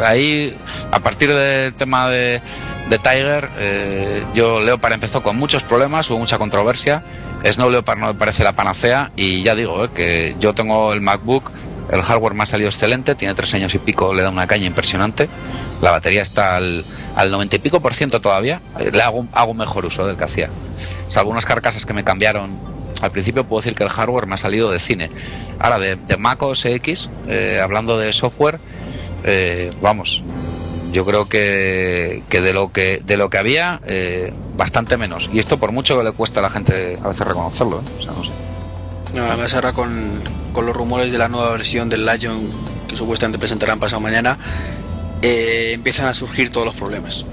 Ahí, a partir del tema de, de Tiger, eh, yo Leopard empezó con muchos problemas, hubo mucha controversia. Snow Leopard no me parece la panacea y ya digo eh, que yo tengo el MacBook, el hardware me ha salido excelente, tiene tres años y pico, le da una caña impresionante. La batería está al, al 90 y pico por ciento todavía. Le hago, mejor uso del que hacía. O algunas carcasas que me cambiaron al principio puedo decir que el hardware me ha salido de cine. Ahora, de, de Mac OS X, eh, hablando de software, eh, vamos, yo creo que, que, de lo que de lo que había, eh, bastante menos. Y esto por mucho que le cuesta a la gente a veces reconocerlo. O sea, no sé. Además ahora con, con, los rumores de la nueva versión del Lion que supuestamente presentarán pasado mañana, eh, empiezan a surgir todos los problemas.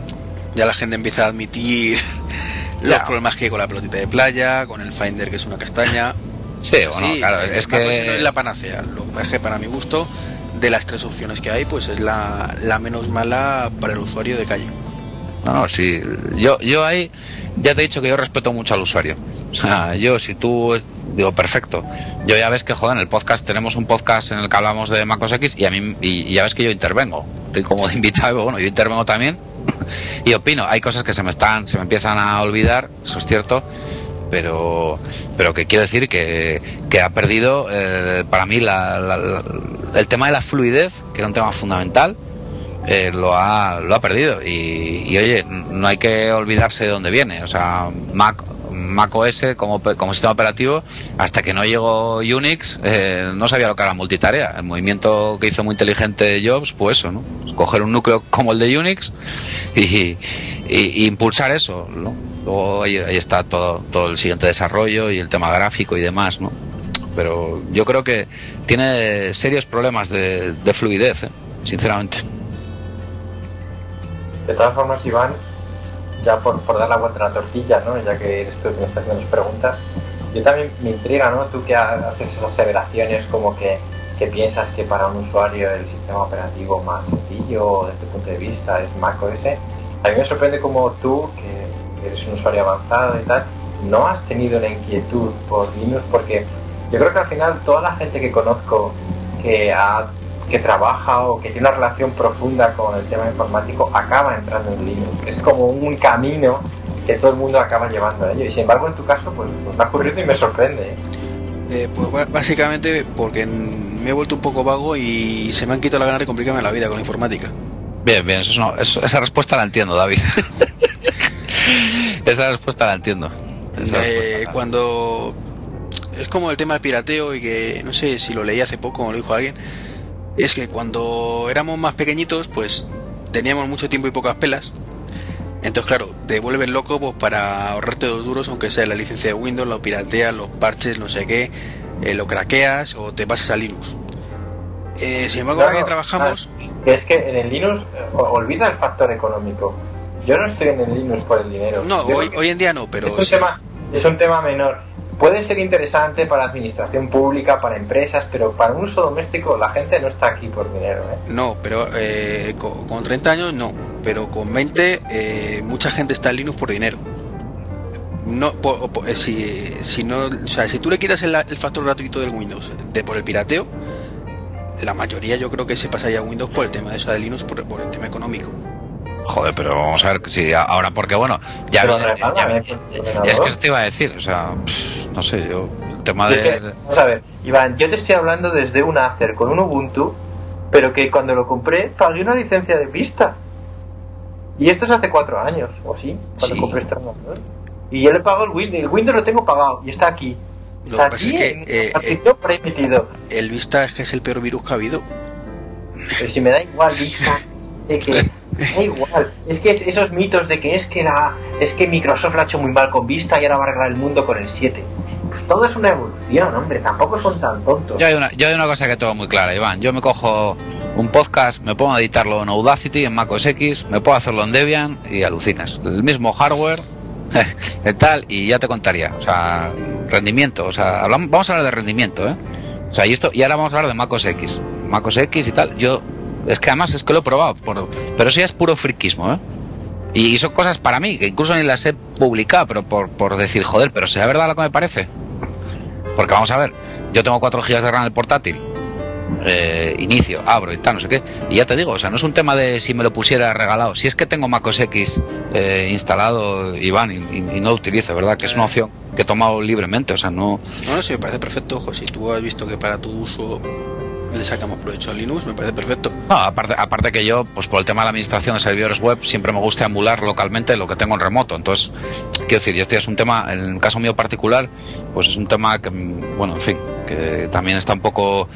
Ya la gente empieza a admitir los problemas que hay con la pelotita de playa, con el Finder que es una castaña. Sí, bueno, claro, es que es la panacea. Lo que es que para mi gusto, de las tres opciones que hay, pues es la, la menos mala para el usuario de calle. No, no, sí. Yo, yo ahí ya te he dicho que yo respeto mucho al usuario. O sea, yo, si tú digo, perfecto. Yo ya ves que, joder, en el podcast tenemos un podcast en el que hablamos de MacOS X y a mí, y, ya ves que yo intervengo. Estoy como de invitado, bueno, yo intervengo también y opino. Hay cosas que se me están, se me empiezan a olvidar, eso es cierto, pero, pero que quiero decir que, que ha perdido, eh, para mí, el tema de la fluidez, que era un tema fundamental, eh, lo, ha, lo ha perdido. Y, y, oye, no hay que olvidarse de dónde viene. O sea, Mac macOS como, como sistema operativo, hasta que no llegó Unix, eh, no sabía lo que era multitarea. El movimiento que hizo muy inteligente Jobs, pues eso, ¿no? Coger un núcleo como el de Unix y, impulsar eso, Luego ahí, está todo, todo el siguiente desarrollo y el tema gráfico y demás, ¿no? Pero yo creo que tiene serios problemas de, fluidez, ¿eh? sinceramente. De todas formas, Iván, ya por, por, dar la vuelta a la tortilla, ¿no? ya que eres tú que me estás haciendo las preguntas, yo también me intriga, ¿no? Tú que haces esas aseveraciones como que, que piensas que para un usuario el sistema operativo más sencillo desde tu punto de vista es macOS. A mí me sorprende como tú, que eres un usuario avanzado y tal, no has tenido la inquietud por Linux porque yo creo que al final toda la gente que conozco que ha que trabaja o que tiene una relación profunda con el tema informático acaba entrando en Linux. Es como un camino que todo el mundo acaba llevando a ello. Y sin embargo, en tu caso, pues, pues me ha ocurrido y me sorprende. Eh, pues básicamente porque me he vuelto un poco vago y se me han quitado la gana de complicarme la vida con la informática. Bien, bien, eso, esa respuesta la entiendo, David. esa respuesta la entiendo. Eh, cuando es como el tema del pirateo y que no sé si lo leí hace poco o lo dijo alguien, es que cuando éramos más pequeñitos, pues teníamos mucho tiempo y pocas pelas. Entonces, claro, te vuelves loco pues, para ahorrarte dos duros, aunque sea la licencia de Windows, lo pirateas, los parches, no sé qué, eh, lo craqueas o te pasas a Linux. Eh, sin embargo, ahora que trabajamos. es que en el Linux eh, olvida el factor económico. Yo no estoy en el Linux por el dinero. No, hoy, hoy, en día no, pero... Es un, tema, es un tema menor. Puede ser interesante para administración pública, para empresas, pero para un uso doméstico la gente no está aquí por dinero. ¿eh? No, pero eh, con, con, 30 años no, pero con 20 eh, mucha gente está en Linux por dinero. No, por, por, si, si no, o sea, si tú le quitas el, el factor gratuito del Windows de por el pirateo, la mayoría yo creo que se pasaría a Windows por el tema de eso de Linux, por, por el tema económico. Joder, pero vamos a ver si ahora porque bueno, ya, Pero ya ¿eh? viene- ya es que eso te iba a decir, o sea, pff, no sé, yo el tema Es que, de vamos a ver, Iván, yo te estoy hablando desde un Acer con un Ubuntu, pero que cuando lo compré pagué una licencia de pista. Y esto es hace cuatro años, o sí, cuando Sí. compré este ordenador. Y yo le pago el Windows, el Windows lo tengo pagado y está aquí. Lo Está que pasa es que, eh, partición permitido. El Vista es que es el peor virus que ha habido. Pero si me da igual, Vista, de que da igual. Es que es- esos mitos de que es que la es que Microsoft lo ha hecho muy mal con Vista y ahora va a arreglar el mundo con el 7. Pues todo es una evolución, hombre, tampoco son tan tontos. yo hay una yo hay una cosa que tengo muy clara, Iván, yo me cojo un podcast, me pongo a editarlo en Audacity, en Mac OS X, me puedo hacerlo en Debian y alucinas. El mismo hardware, tal, y ya te contaría. O sea, rendimiento, o sea, hablamos, vamos a hablar de rendimiento, ¿eh? O sea, y esto, y ahora vamos a hablar de Mac OS X. Mac OS X y tal, yo, es que además es que lo he probado, por- pero eso ya es puro friquismo, ¿eh? Y, son cosas para mí, que incluso ni las he publicado, pero por, por decir, joder, pero sea verdad lo que me parece. Porque vamos a ver, yo tengo 4 GB de RAM en el portátil, eh, inicio, abro y tal, no sé qué. Y ya te digo, o sea, no es un tema de si me lo pusiera regalado. Si es que tengo Mac OS X eh, instalado, Iván, y, y- y no lo utilizo, ¿verdad? Que es una opción que he tomado libremente, o sea. No, no, sí, me parece perfecto, ojo. Si tú has visto que para tu uso le sacamos provecho a Linux, me parece perfecto. No, aparte, aparte que yo, pues por el tema de la administración de servidores web, siempre me gusta emular localmente lo que tengo en remoto. Entonces, quiero decir, y esto ya es un tema, en el caso mío particular, pues es un tema que, bueno, en fin, que también está un poco,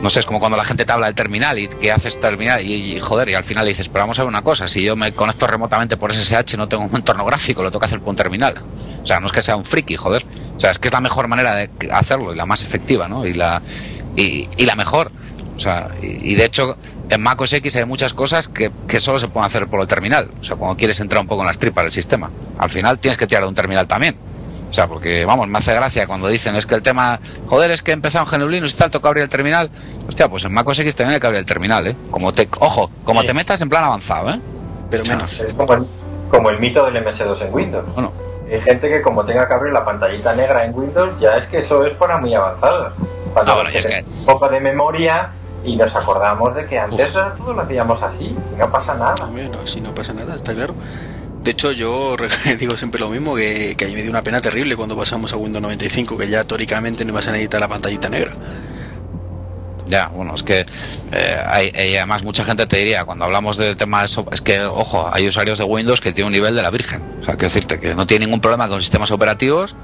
no sé, es como cuando la gente te habla del terminal y que haces terminal y, y, joder, y al final le dices, pero vamos a ver una cosa, si yo me conecto remotamente por SSH no tengo un entorno gráfico, lo tengo que hacer por un terminal. O sea, no es que sea un friki, joder. O sea, es que es la mejor manera de hacerlo y la más efectiva, ¿no? Y la, y, y la mejor. O sea, y, y de hecho, en Mac OS X hay muchas cosas que, que solo se pueden hacer por el terminal. O sea, cuando quieres entrar un poco en las tripas del sistema. Al final tienes que tirar de un terminal también. O sea, porque, vamos, me hace gracia cuando dicen es que el tema, joder, es que en GNU Linux y tal, toca abrir el terminal. Hostia, pues en Mac OS X también hay que abrir el terminal, ¿eh? Como te, ojo, como Sí. te metas en plan avanzado, ¿eh? Pero menos. Es como el, como el mito del MS2 en Windows. Bueno, Hay gente que como tenga que abrir la pantallita negra en Windows, ya es que eso es para muy avanzados. Cuando bueno, y es que- un poco de memoria y nos acordamos de que antes Uf. todo lo hacíamos así y no pasa nada. Hombre, no, si no pasa nada, está claro. De hecho, yo digo siempre lo mismo, que, que a mí me dio una pena terrible cuando pasamos a Windows 95, que ya teóricamente no ibas a necesitar la pantallita negra. Ya, bueno, es que eh, hay, hay además mucha gente te diría, cuando hablamos de tema de so- es que, ojo, hay usuarios de Windows que tienen un nivel de la Virgen. O sea, quiero decirte que no tienen ningún problema con sistemas operativos,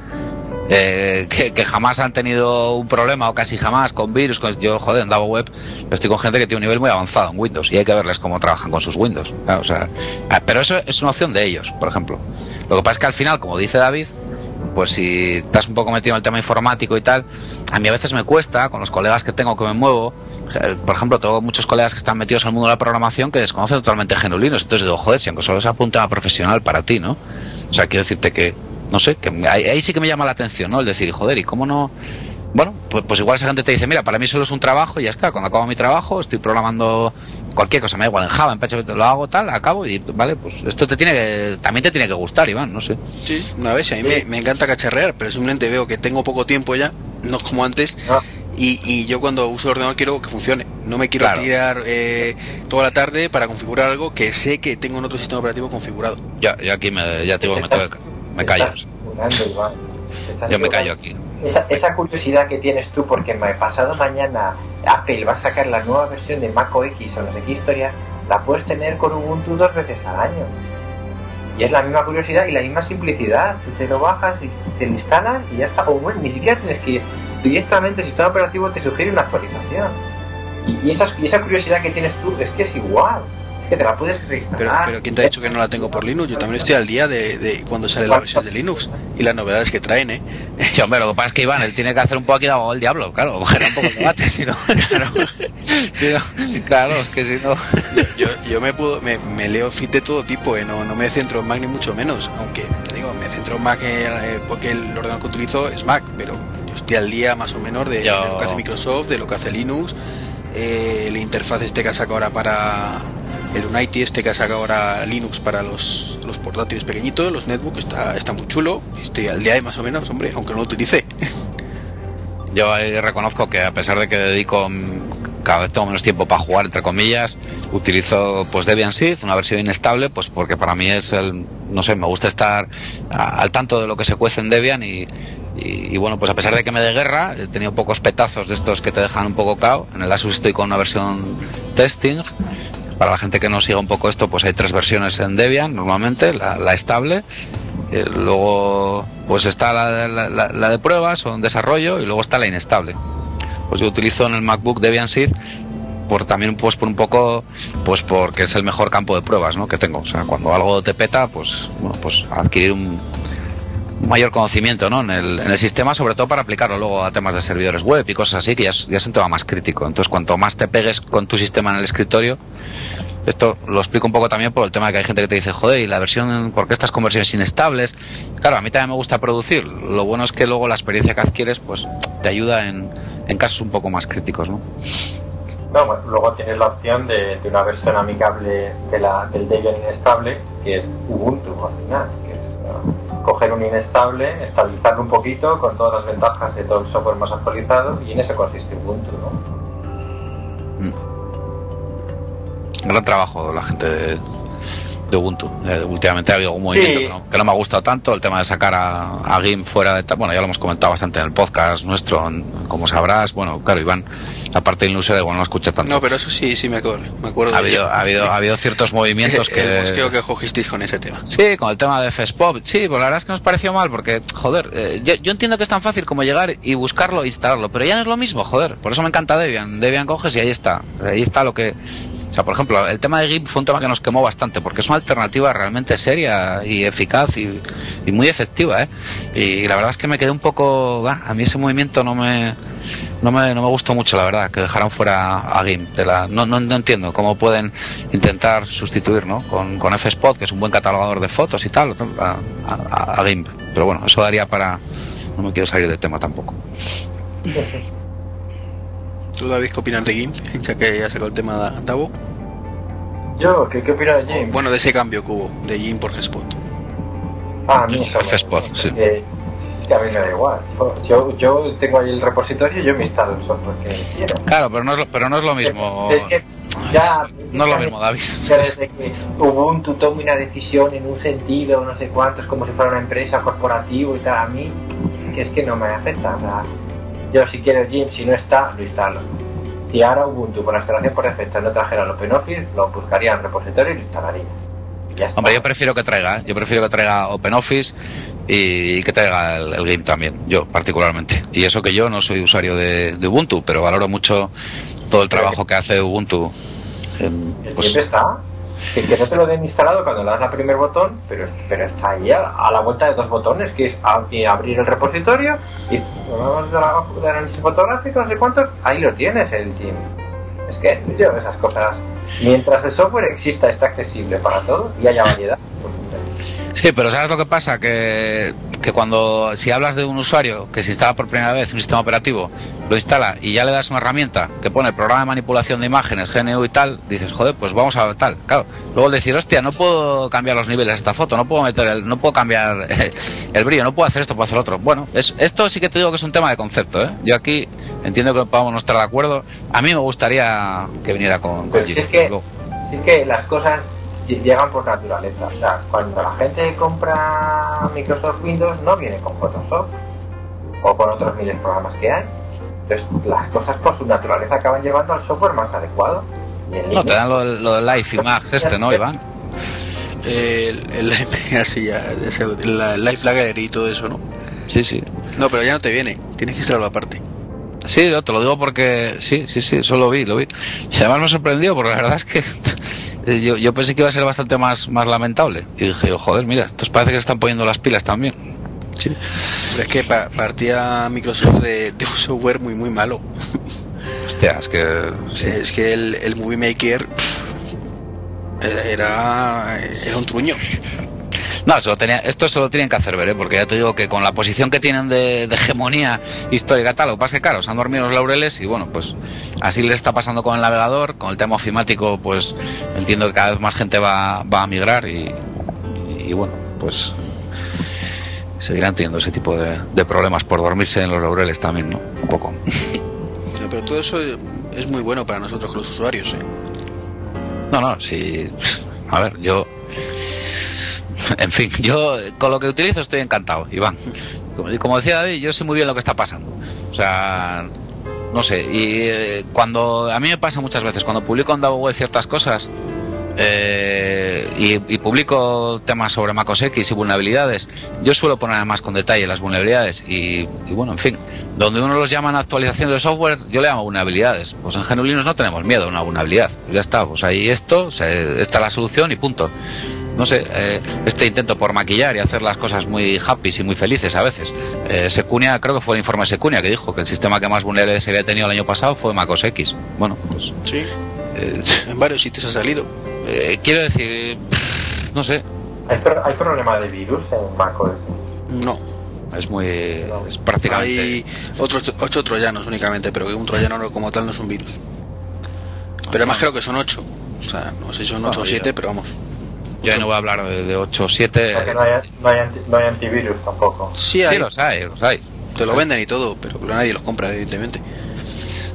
eh, que, jamás han tenido un problema o casi jamás con virus. Yo, joder, en Davo Web estoy con gente que tiene un nivel muy avanzado en Windows y hay que verles cómo trabajan con sus Windows. O sea, ah, pero eso es una opción de ellos, por ejemplo. Lo que pasa es que al final, como dice David, pues si estás un poco metido en el tema informático y tal, a mí a veces me cuesta, con los colegas que tengo que me muevo, eh, por ejemplo, tengo muchos colegas que están metidos en el mundo de la programación que desconocen totalmente genulinos, entonces digo, joder, si aunque solo sea un tema profesional para ti, ¿no? O sea, quiero decirte que, no sé, que me- ahí, ahí sí que me llama la atención, ¿no? El decir, joder, ¿y cómo no...? Bueno, pues, pues igual esa gente te dice, mira, para mí solo es un trabajo y ya está, cuando acabo mi trabajo estoy programando cualquier cosa, me da igual, en Java, en PHP, lo hago tal, acabo y, vale, pues esto te tiene que, también te tiene que gustar, Iván, no sé. Sí, una vez, a mí me, me encanta cacharrear, pero simplemente veo que tengo poco tiempo ya, no es como antes, No. y, y yo cuando uso el ordenador quiero que funcione. No me quiero Claro. tirar eh, toda la tarde para configurar algo que sé que tengo en otro sistema operativo configurado. Ya, yo aquí me, ya tengo que- me callo. Yo me callo aquí. Esa, esa curiosidad que tienes tú, porque pasado mañana Apple va a sacar la nueva versión de Mac OS o no sé qué historias, la puedes tener con Ubuntu dos veces al año. Y es la misma curiosidad y la misma simplicidad. Tú te lo bajas y te lo instalas y ya está. O bueno, ni siquiera tienes que ir. Directamente el sistema operativo te sugiere una actualización. Y, y, esas- y esa curiosidad que tienes tú es que es igual. Que te la puedes Pero, reinstalar. pero ¿quién te ha dicho que no la tengo por Linux? Yo también estoy al día de, de cuando sale la versión de Linux y las novedades que traen, ¿eh? Sí, hombre, lo que pasa es que Iván, él tiene que hacer un poco aquí de abogado del diablo, claro, genera un poco de debate, si no, claro, si no, claro, es que si no, Yo, yo me puedo me, leo fit de todo tipo, ¿eh? no, no me centro en Mac ni mucho menos, aunque digo, me centro en Mac eh, porque el ordenador que utilizo es Mac, pero yo estoy al día más o menos de, lo que hace Microsoft, de lo que hace Linux, eh, la interfaz este que ha sacado ahora para el Unity, este que ha sacado ahora Linux para los, portátiles pequeñitos, los netbooks, está, muy chulo, estoy al día de más o menos, hombre, aunque no lo utilice. Yo ahí reconozco que a pesar de que dedico cada vez tengo menos tiempo para jugar, entre comillas, utilizo pues Debian Seed, una versión inestable, pues porque para mí es el, no sé, me gusta estar al tanto de lo que se cuece en Debian y, y, bueno, pues a pesar de que me dé guerra, he tenido pocos petazos de estos que te dejan un poco cao. En el Asus estoy con una versión testing. Para la gente que no siga un poco esto, pues hay tres versiones en Debian normalmente, la, estable, eh, luego pues está la, de pruebas o en desarrollo y luego está la inestable. Pues yo utilizo en el MacBook Debian Seed por también pues por un poco pues porque es el mejor campo de pruebas ¿no? que tengo. O sea cuando algo te peta pues bueno pues adquirir un, mayor conocimiento ¿no? en, el, en, el, sistema sobre todo para aplicarlo luego a temas de servidores web y cosas así que ya es, ya es un tema más crítico entonces cuanto más te pegues con tu sistema en el escritorio esto lo explico un poco también por el tema de que hay gente que te dice, joder, y la versión, ¿por qué estas conversiones inestables? Claro, a mí también me gusta producir. Lo bueno es que luego la experiencia que adquieres, pues te ayuda en, casos un poco más críticos, ¿no? No, luego tienes la opción de, una versión amigable de la, del Debian inestable, que es Ubuntu al final, que es coger un inestable, estabilizarlo un poquito con todas las ventajas de todo el software más actualizado y en eso consiste Ubuntu, ¿no? Mm. Gran trabajo la gente de, de Ubuntu. Eh, últimamente ha habido un movimiento que, no, me ha gustado tanto, el tema de sacar a, a GIMP fuera de... Bueno, ya lo hemos comentado bastante en el podcast nuestro, como sabrás. Bueno, claro, Iván, la parte de ilusoria, bueno, no escucha tanto. No, pero eso sí, sí me acuerdo. Me acuerdo ha, habido, ha, habido, ha habido ciertos movimientos que... creo que cogisteis con ese tema. Sí, con el tema de FSPOP. Sí, pues la verdad es que nos pareció mal porque, joder, eh, yo, entiendo que es tan fácil como llegar y buscarlo e instalarlo, pero ya no es lo mismo, joder. Por eso me encanta Debian. Debian coges y ahí está. Ahí está lo que o sea, por ejemplo, el tema de GIMP fue un tema que nos quemó bastante porque es una alternativa realmente seria y eficaz y, muy efectiva. ¿eh? Y la verdad es que me quedé un poco. a mí ese movimiento no me, no me, no me gustó mucho, la verdad, que dejaran fuera a GIMP. De la, no, no, entiendo cómo pueden intentar sustituir ¿no? con, con FSpot, que es un buen catalogador de fotos y tal, a, a, GIMP. Pero bueno, eso daría para. No me quiero salir del tema tampoco. ¿Tú, David, qué opinas de GIMP? Ya que ya sacó el tema de Davo. ¿Yo? ¿Qué, qué opinas de GIMP? bueno, de ese cambio que hubo, de GIMP por GSpot. Ah, a mí eso GSpot, sí. Eh, es que a mí me da igual. Yo, yo tengo ahí el repositorio y yo me instalo el software que quiero. Claro, pero no es lo, pero no es lo mismo. Es que ya, no es lo mismo, David. Desde que Ubuntu toma una decisión en un sentido, no sé cuántos, como si fuera una empresa, corporativo y tal, a mí, que es que no me afecta. O sea, yo si quiero el GIMP, si no está, lo instalo. Si ahora Ubuntu con la instalación por defecto no trajera el OpenOffice, lo buscaría en repositorio y lo instalaría. Hombre, yo prefiero que traiga, ¿eh? yo prefiero que traiga OpenOffice y que traiga el, GIMP también, yo particularmente. Y eso que yo no soy usuario de, Ubuntu, pero valoro mucho todo el trabajo que hace Ubuntu. ¿El pues, GIMP está? Que, no te lo den instalado cuando le das el primer botón, pero, pero está ahí a, la vuelta de dos botones, que es abrir el repositorio y de, análisis fotográfico, no sé cuántos, ahí lo tienes el team. Es que yo esas cosas, mientras el software exista, está accesible para todos y haya variedad. Sí, pero ¿sabes lo que pasa? Que, que cuando, si hablas de un usuario que se instala por primera vez un sistema operativo, lo instala y ya le das una herramienta que pone programa de manipulación de imágenes, GNU y tal, dices, joder, pues vamos a tal. Claro, luego el decir, hostia, no puedo cambiar los niveles de esta foto, no puedo meter el, no puedo cambiar el brillo, no puedo hacer esto, puedo hacer otro. Bueno, es, esto sí que te digo que es un tema de concepto, ¿eh? Yo aquí entiendo que podamos no estar de acuerdo. A mí me gustaría que viniera con, con es que, si es que las cosas llegan por naturaleza. O sea, cuando la gente compra Microsoft Windows no viene con Photoshop o con otros miles de programas que hay. Entonces, las cosas por su naturaleza acaban llevando al software más adecuado. no, te dan lo, lo del Life Image este, ¿no, Iván? El, el, así ya, el Life Lagger y todo eso, ¿no? Sí, sí. No, pero ya no te viene, tienes que instalarlo aparte. Sí, te lo digo porque sí, sí, sí, eso lo vi, lo vi. Y además me sorprendió porque la verdad es que yo, yo, pensé que iba a ser bastante más, más lamentable. Y dije, oh, joder, mira, estos parece que están poniendo las pilas también. Es que partía Microsoft de, un software muy, muy malo. Hostia, es que. Es que el, el Movie Maker. Era, era un truño. No, tenía, esto se lo tienen que hacer ver, ¿eh? porque ya te digo que con la posición que tienen de, de hegemonía histórica tal, lo que pasa es que claro, se han dormido los laureles y bueno, pues así les está pasando con el navegador, con el tema ofimático, pues entiendo que cada vez más gente va, va a migrar y, y bueno, pues seguirán teniendo ese tipo de, de problemas por dormirse en los laureles también, ¿no? Un poco. Pero todo eso es muy bueno para nosotros los usuarios. ¿eh? No, no, sí. A ver, yo. En fin, yo con lo que utilizo estoy encantado, Iván. Como, como decía David, yo sé muy bien lo que está pasando. O sea, no sé. Y eh, cuando. A mí me pasa muchas veces, cuando publico en Web ciertas cosas. Eh, y, y publico temas sobre MacOS X y vulnerabilidades. Yo suelo poner además con detalle las vulnerabilidades y, y bueno, en fin, donde uno los llaman actualización de software, yo le llamo vulnerabilidades. Pues en GNU Linux no tenemos miedo a una vulnerabilidad. Ya está, pues ahí esto, se, esta es la solución y punto. No sé, eh, este intento por maquillar y hacer las cosas muy happy y muy felices a veces. Eh, Secunia, creo que fue el informe de Secunia que dijo que el sistema que más vulnerabilidades había tenido el año pasado fue MacOS X. Bueno, pues Sí, eh, en varios sitios ha salido. Eh, quiero decir, no sé, ¿Hay, pro- hay problema de virus en macOS? No, es muy, es prácticamente. hay otros ocho troyanos únicamente, pero que un troyano no- como tal no es un virus. Pero además creo que son ocho. O sea, no sé si son Ah, ocho o siete, pero vamos. Yo no voy a hablar de, de 8 o 7. Porque no hay, no, hay anti- no hay antivirus tampoco. Sí, hay, Sí, los hay, los hay. te lo venden y todo, pero nadie los compra, evidentemente.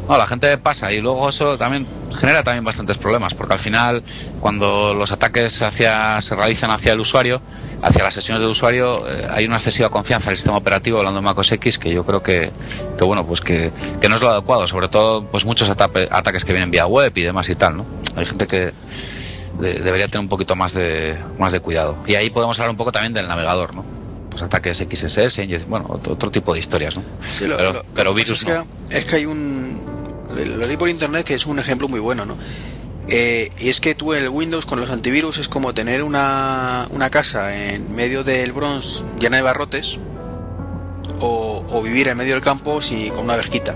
No, la gente pasa y luego eso también genera también bastantes problemas, porque al final cuando los ataques hacia, se realizan hacia el usuario, hacia las sesiones del usuario, eh, hay una excesiva confianza en el sistema operativo, hablando de MacOS X, que yo creo que, que bueno, pues que, que no es lo adecuado, sobre todo pues muchos atape- ataques que vienen vía web y demás y tal, ¿no? Hay gente que de- debería tener un poquito más de, más de cuidado. Y ahí podemos hablar un poco también del navegador, ¿no? Pues ataques XSS, bueno, otro, otro tipo de historias, ¿no? Sí, lo- pero, lo- pero lo que virus es que, es que hay un. Lo leí por internet que es un ejemplo muy bueno, ¿no? Eh, y es que tú en el Windows con los antivirus es como tener una, una casa en medio del Bronx llena de barrotes o, o vivir en medio del campo si, con una verjita.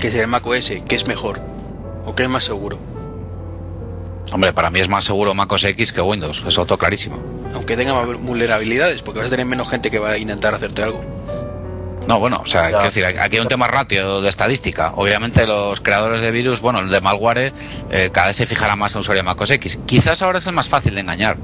Que sería el Mac OS, que es mejor o que es más seguro. Hombre, para mí es más seguro macOS X que Windows, eso todo clarísimo. Aunque tenga más vulnerabilidades, porque vas a tener menos gente que va a intentar hacerte algo. No, bueno, o sea, quiero decir, aquí hay un tema ratio de estadística. Obviamente los creadores de virus, bueno, el de malware, eh, cada vez se fijará más en usuario de macOS X. Quizás ahora es el más fácil de engañar.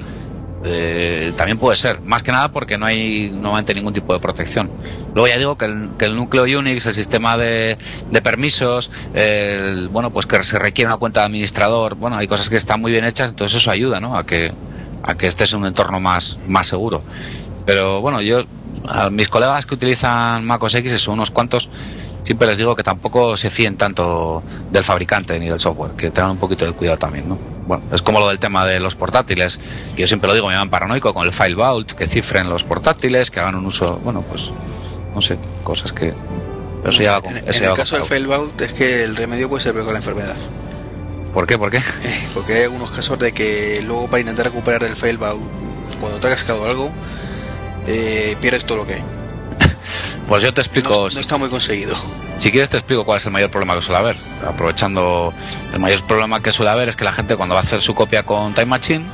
Eh, también puede ser, más que nada porque no hay normalmente ningún tipo de protección. Luego ya digo que el, que el núcleo Unix, el sistema de, de permisos, el- bueno, pues que se requiere una cuenta de administrador, bueno, hay cosas que están muy bien hechas, entonces eso ayuda, ¿no? A que, a que estés en un entorno más, más seguro. Pero bueno, yo a mis colegas que utilizan MacOS X, son unos cuantos, siempre les digo que tampoco se fíen tanto del fabricante ni del software, que tengan un poquito de cuidado también, ¿no? Bueno, es como lo del tema de los portátiles, que yo siempre lo digo, me llaman paranoico con el file vault, que cifren los portátiles, que hagan un uso, bueno, pues no sé, cosas que pero eso ya va con- en eso el caso del con- failbout es que el remedio puede ser peor que la enfermedad. ¿Por qué? ¿Por qué? Porque hay algunos casos de que luego para intentar recuperar del failbout, cuando te ha cascado algo, eh, pierdes todo lo que hay. Pues yo te explico. No, no está muy conseguido. Si quieres te explico cuál es el mayor problema que suele haber. Aprovechando, el mayor problema que suele haber es que la gente cuando va a hacer su copia con Time Machine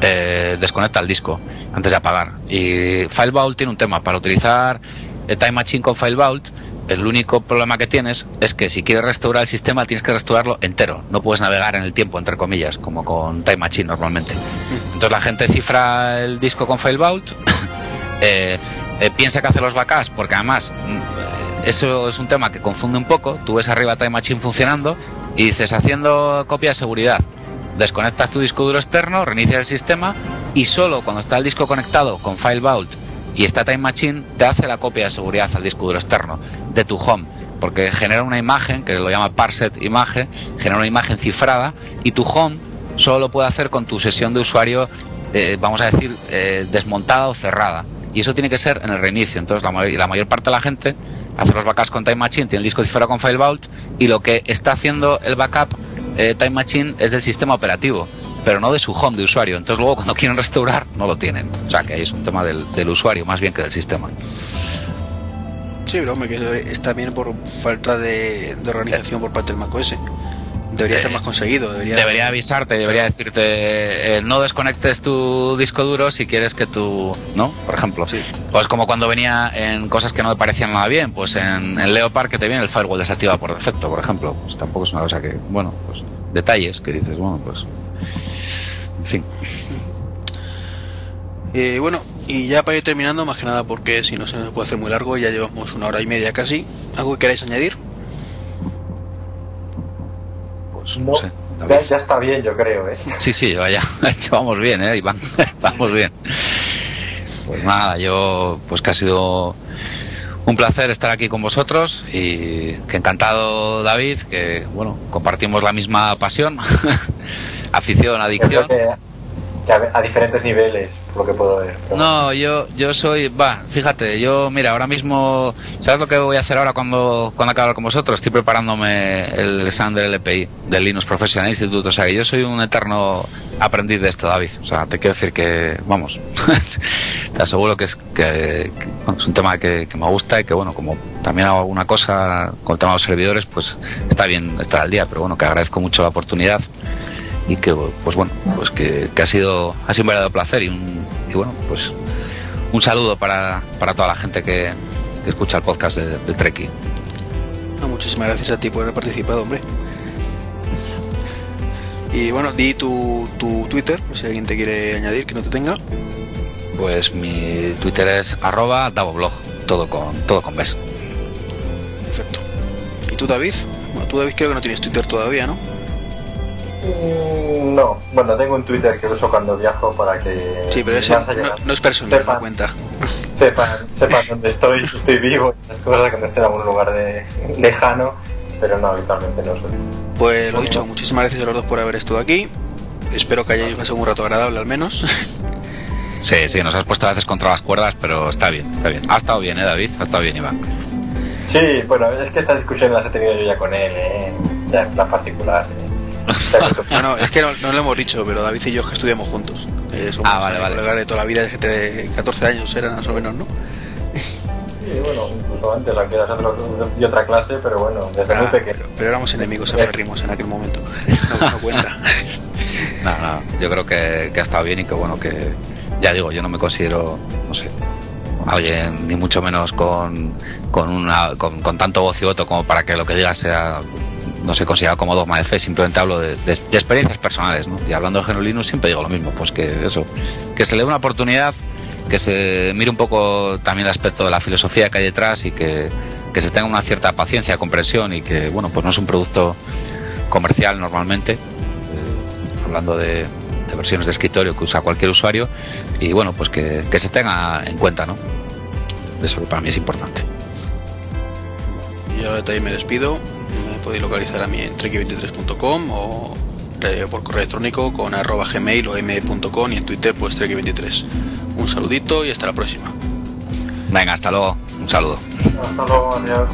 eh, desconecta el disco antes de apagar. Y FileVault tiene un tema. Para utilizar eh, Time Machine con FileVault, el único problema que tienes es que si quieres restaurar el sistema tienes que restaurarlo entero. No puedes navegar en el tiempo, entre comillas, como con Time Machine normalmente. Entonces la gente cifra el disco con FileVault. Eh, eh, piensa que hace los backups porque además mm, eso es un tema que confunde un poco. Tú ves arriba Time Machine funcionando y dices haciendo copia de seguridad. Desconectas tu disco duro externo, reinicias el sistema y solo cuando está el disco conectado con File Vault y está Time Machine te hace la copia de seguridad al disco duro externo de tu home. Porque genera una imagen, que lo llama parset imagen, genera una imagen cifrada y tu home solo lo puede hacer con tu sesión de usuario, eh, vamos a decir, eh, desmontada o cerrada. Y eso tiene que ser en el reinicio. Entonces, la, mayor, la mayor parte de la gente hace los backups con Time Machine, tiene el disco cifrado con File Vault y lo que está haciendo el backup eh, Time Machine es del sistema operativo, pero no de su home de usuario. Entonces, luego cuando quieren restaurar, no lo tienen. O sea, que ahí es un tema del, del usuario más bien que del sistema. Sí, pero hombre, que es también por falta de, de organización por parte del macOS. De debería estar más conseguido. Debería, debería avisarte, debería decirte, eh, no desconectes tu disco duro si quieres que tu, ¿no? Por ejemplo. Sí. Pues como cuando venía en cosas que no me parecían nada bien, pues en, en Leopard que te viene el firewall desactivado por defecto, por ejemplo. Pues tampoco es una cosa que, bueno, pues detalles que dices, bueno, pues... En fin. Eh, bueno, y ya para ir terminando, más que nada porque si no se nos puede hacer muy largo, ya llevamos una hora y media casi. ¿Algo que queráis añadir? Pues No, no sé. ya, está bien, yo creo, ¿eh? Sí, sí, vaya, vamos bien, ¿eh, Iván? Vamos bien. Pues nada, yo, pues que ha sido un placer estar aquí con vosotros y que encantado, David, que, bueno, compartimos la misma pasión, afición, adicción. A, diferentes niveles, por lo que puedo ver. No, yo, yo soy, va, fíjate, yo, mira, ahora mismo, ¿sabes lo que voy a hacer ahora cuando, cuando acabe con vosotros? Estoy preparándome el examen del LPI, del Linux Professional Institute, o sea, que yo soy un eterno aprendiz de esto, David, o sea, te quiero decir que, vamos, te aseguro que es, que, es un tema que, que me gusta y que, bueno, como también hago alguna cosa con el tema de los servidores, pues está bien estar al día, pero bueno, que agradezco mucho la oportunidad y que pues bueno pues que, que ha sido ha sido un verdadero placer y, un, y bueno pues un saludo para, para toda la gente que, que escucha el podcast de, de Treki muchísimas gracias a ti por haber participado, hombre. Y bueno, di tu, tu Twitter, por si alguien te quiere añadir que no te tenga. pues mi Twitter es arroba davoblog todo con todo con beso Perfecto. ¿Y tú, David? Bueno, tú, David, creo que no tienes Twitter todavía, ¿no? Mm, No, bueno, tengo un Twitter que uso cuando viajo para que Sí, pero no, no es personal, sepan, no cuenta. sepan, sepan dónde estoy, si estoy vivo, y esas cosas que no esté en algún lugar de, lejano, pero no, habitualmente no soy. Pues lo dicho, muchísimas gracias a los dos por haber estado aquí. Espero que hayáis pasado un rato agradable al menos. sí sí nos has puesto a veces contra las cuerdas pero está bien está bien ha estado bien eh David ha estado bien Iván Sí, bueno, es que estas discusiones las he tenido yo ya con él, ¿eh? ya en plan particular. ¿eh? No, no, es que no, no lo hemos dicho, pero David y yo es que estudiamos juntos. Eh, somos Ah, vale, vale. colegas de toda la vida, desde que de 14 años eran más o menos, ¿no? Sí, bueno, incluso antes, aunque eras de otra clase, pero bueno, desde muy Ah, pequeño. pero, pero éramos enemigos aférrimos en aquel momento. No, no cuenta. no, no, yo creo que, que ha estado bien y que bueno que ya digo yo no me considero no sé alguien ni mucho menos con con una con, con tanto voz y voto como para que lo que diga sea no se considera como dogma de fe simplemente hablo de, de- de experiencias personales ¿no? y hablando de Linux siempre digo lo mismo pues que eso que se le dé una oportunidad que se mire un poco también el aspecto de la filosofía que hay detrás y que, que se tenga una cierta paciencia comprensión y que bueno pues no es un producto comercial normalmente eh, hablando de, de versiones de escritorio que usa cualquier usuario y bueno pues que, que se tenga en cuenta no eso que para mí es importante Yo ahora también me despido. Podéis localizar a mí en trek23.com o eh, por correo electrónico con arroba gmail o m.com y en Twitter pues trek23. Un saludito y hasta la próxima. venga hasta luego un saludo Hasta luego, adiós.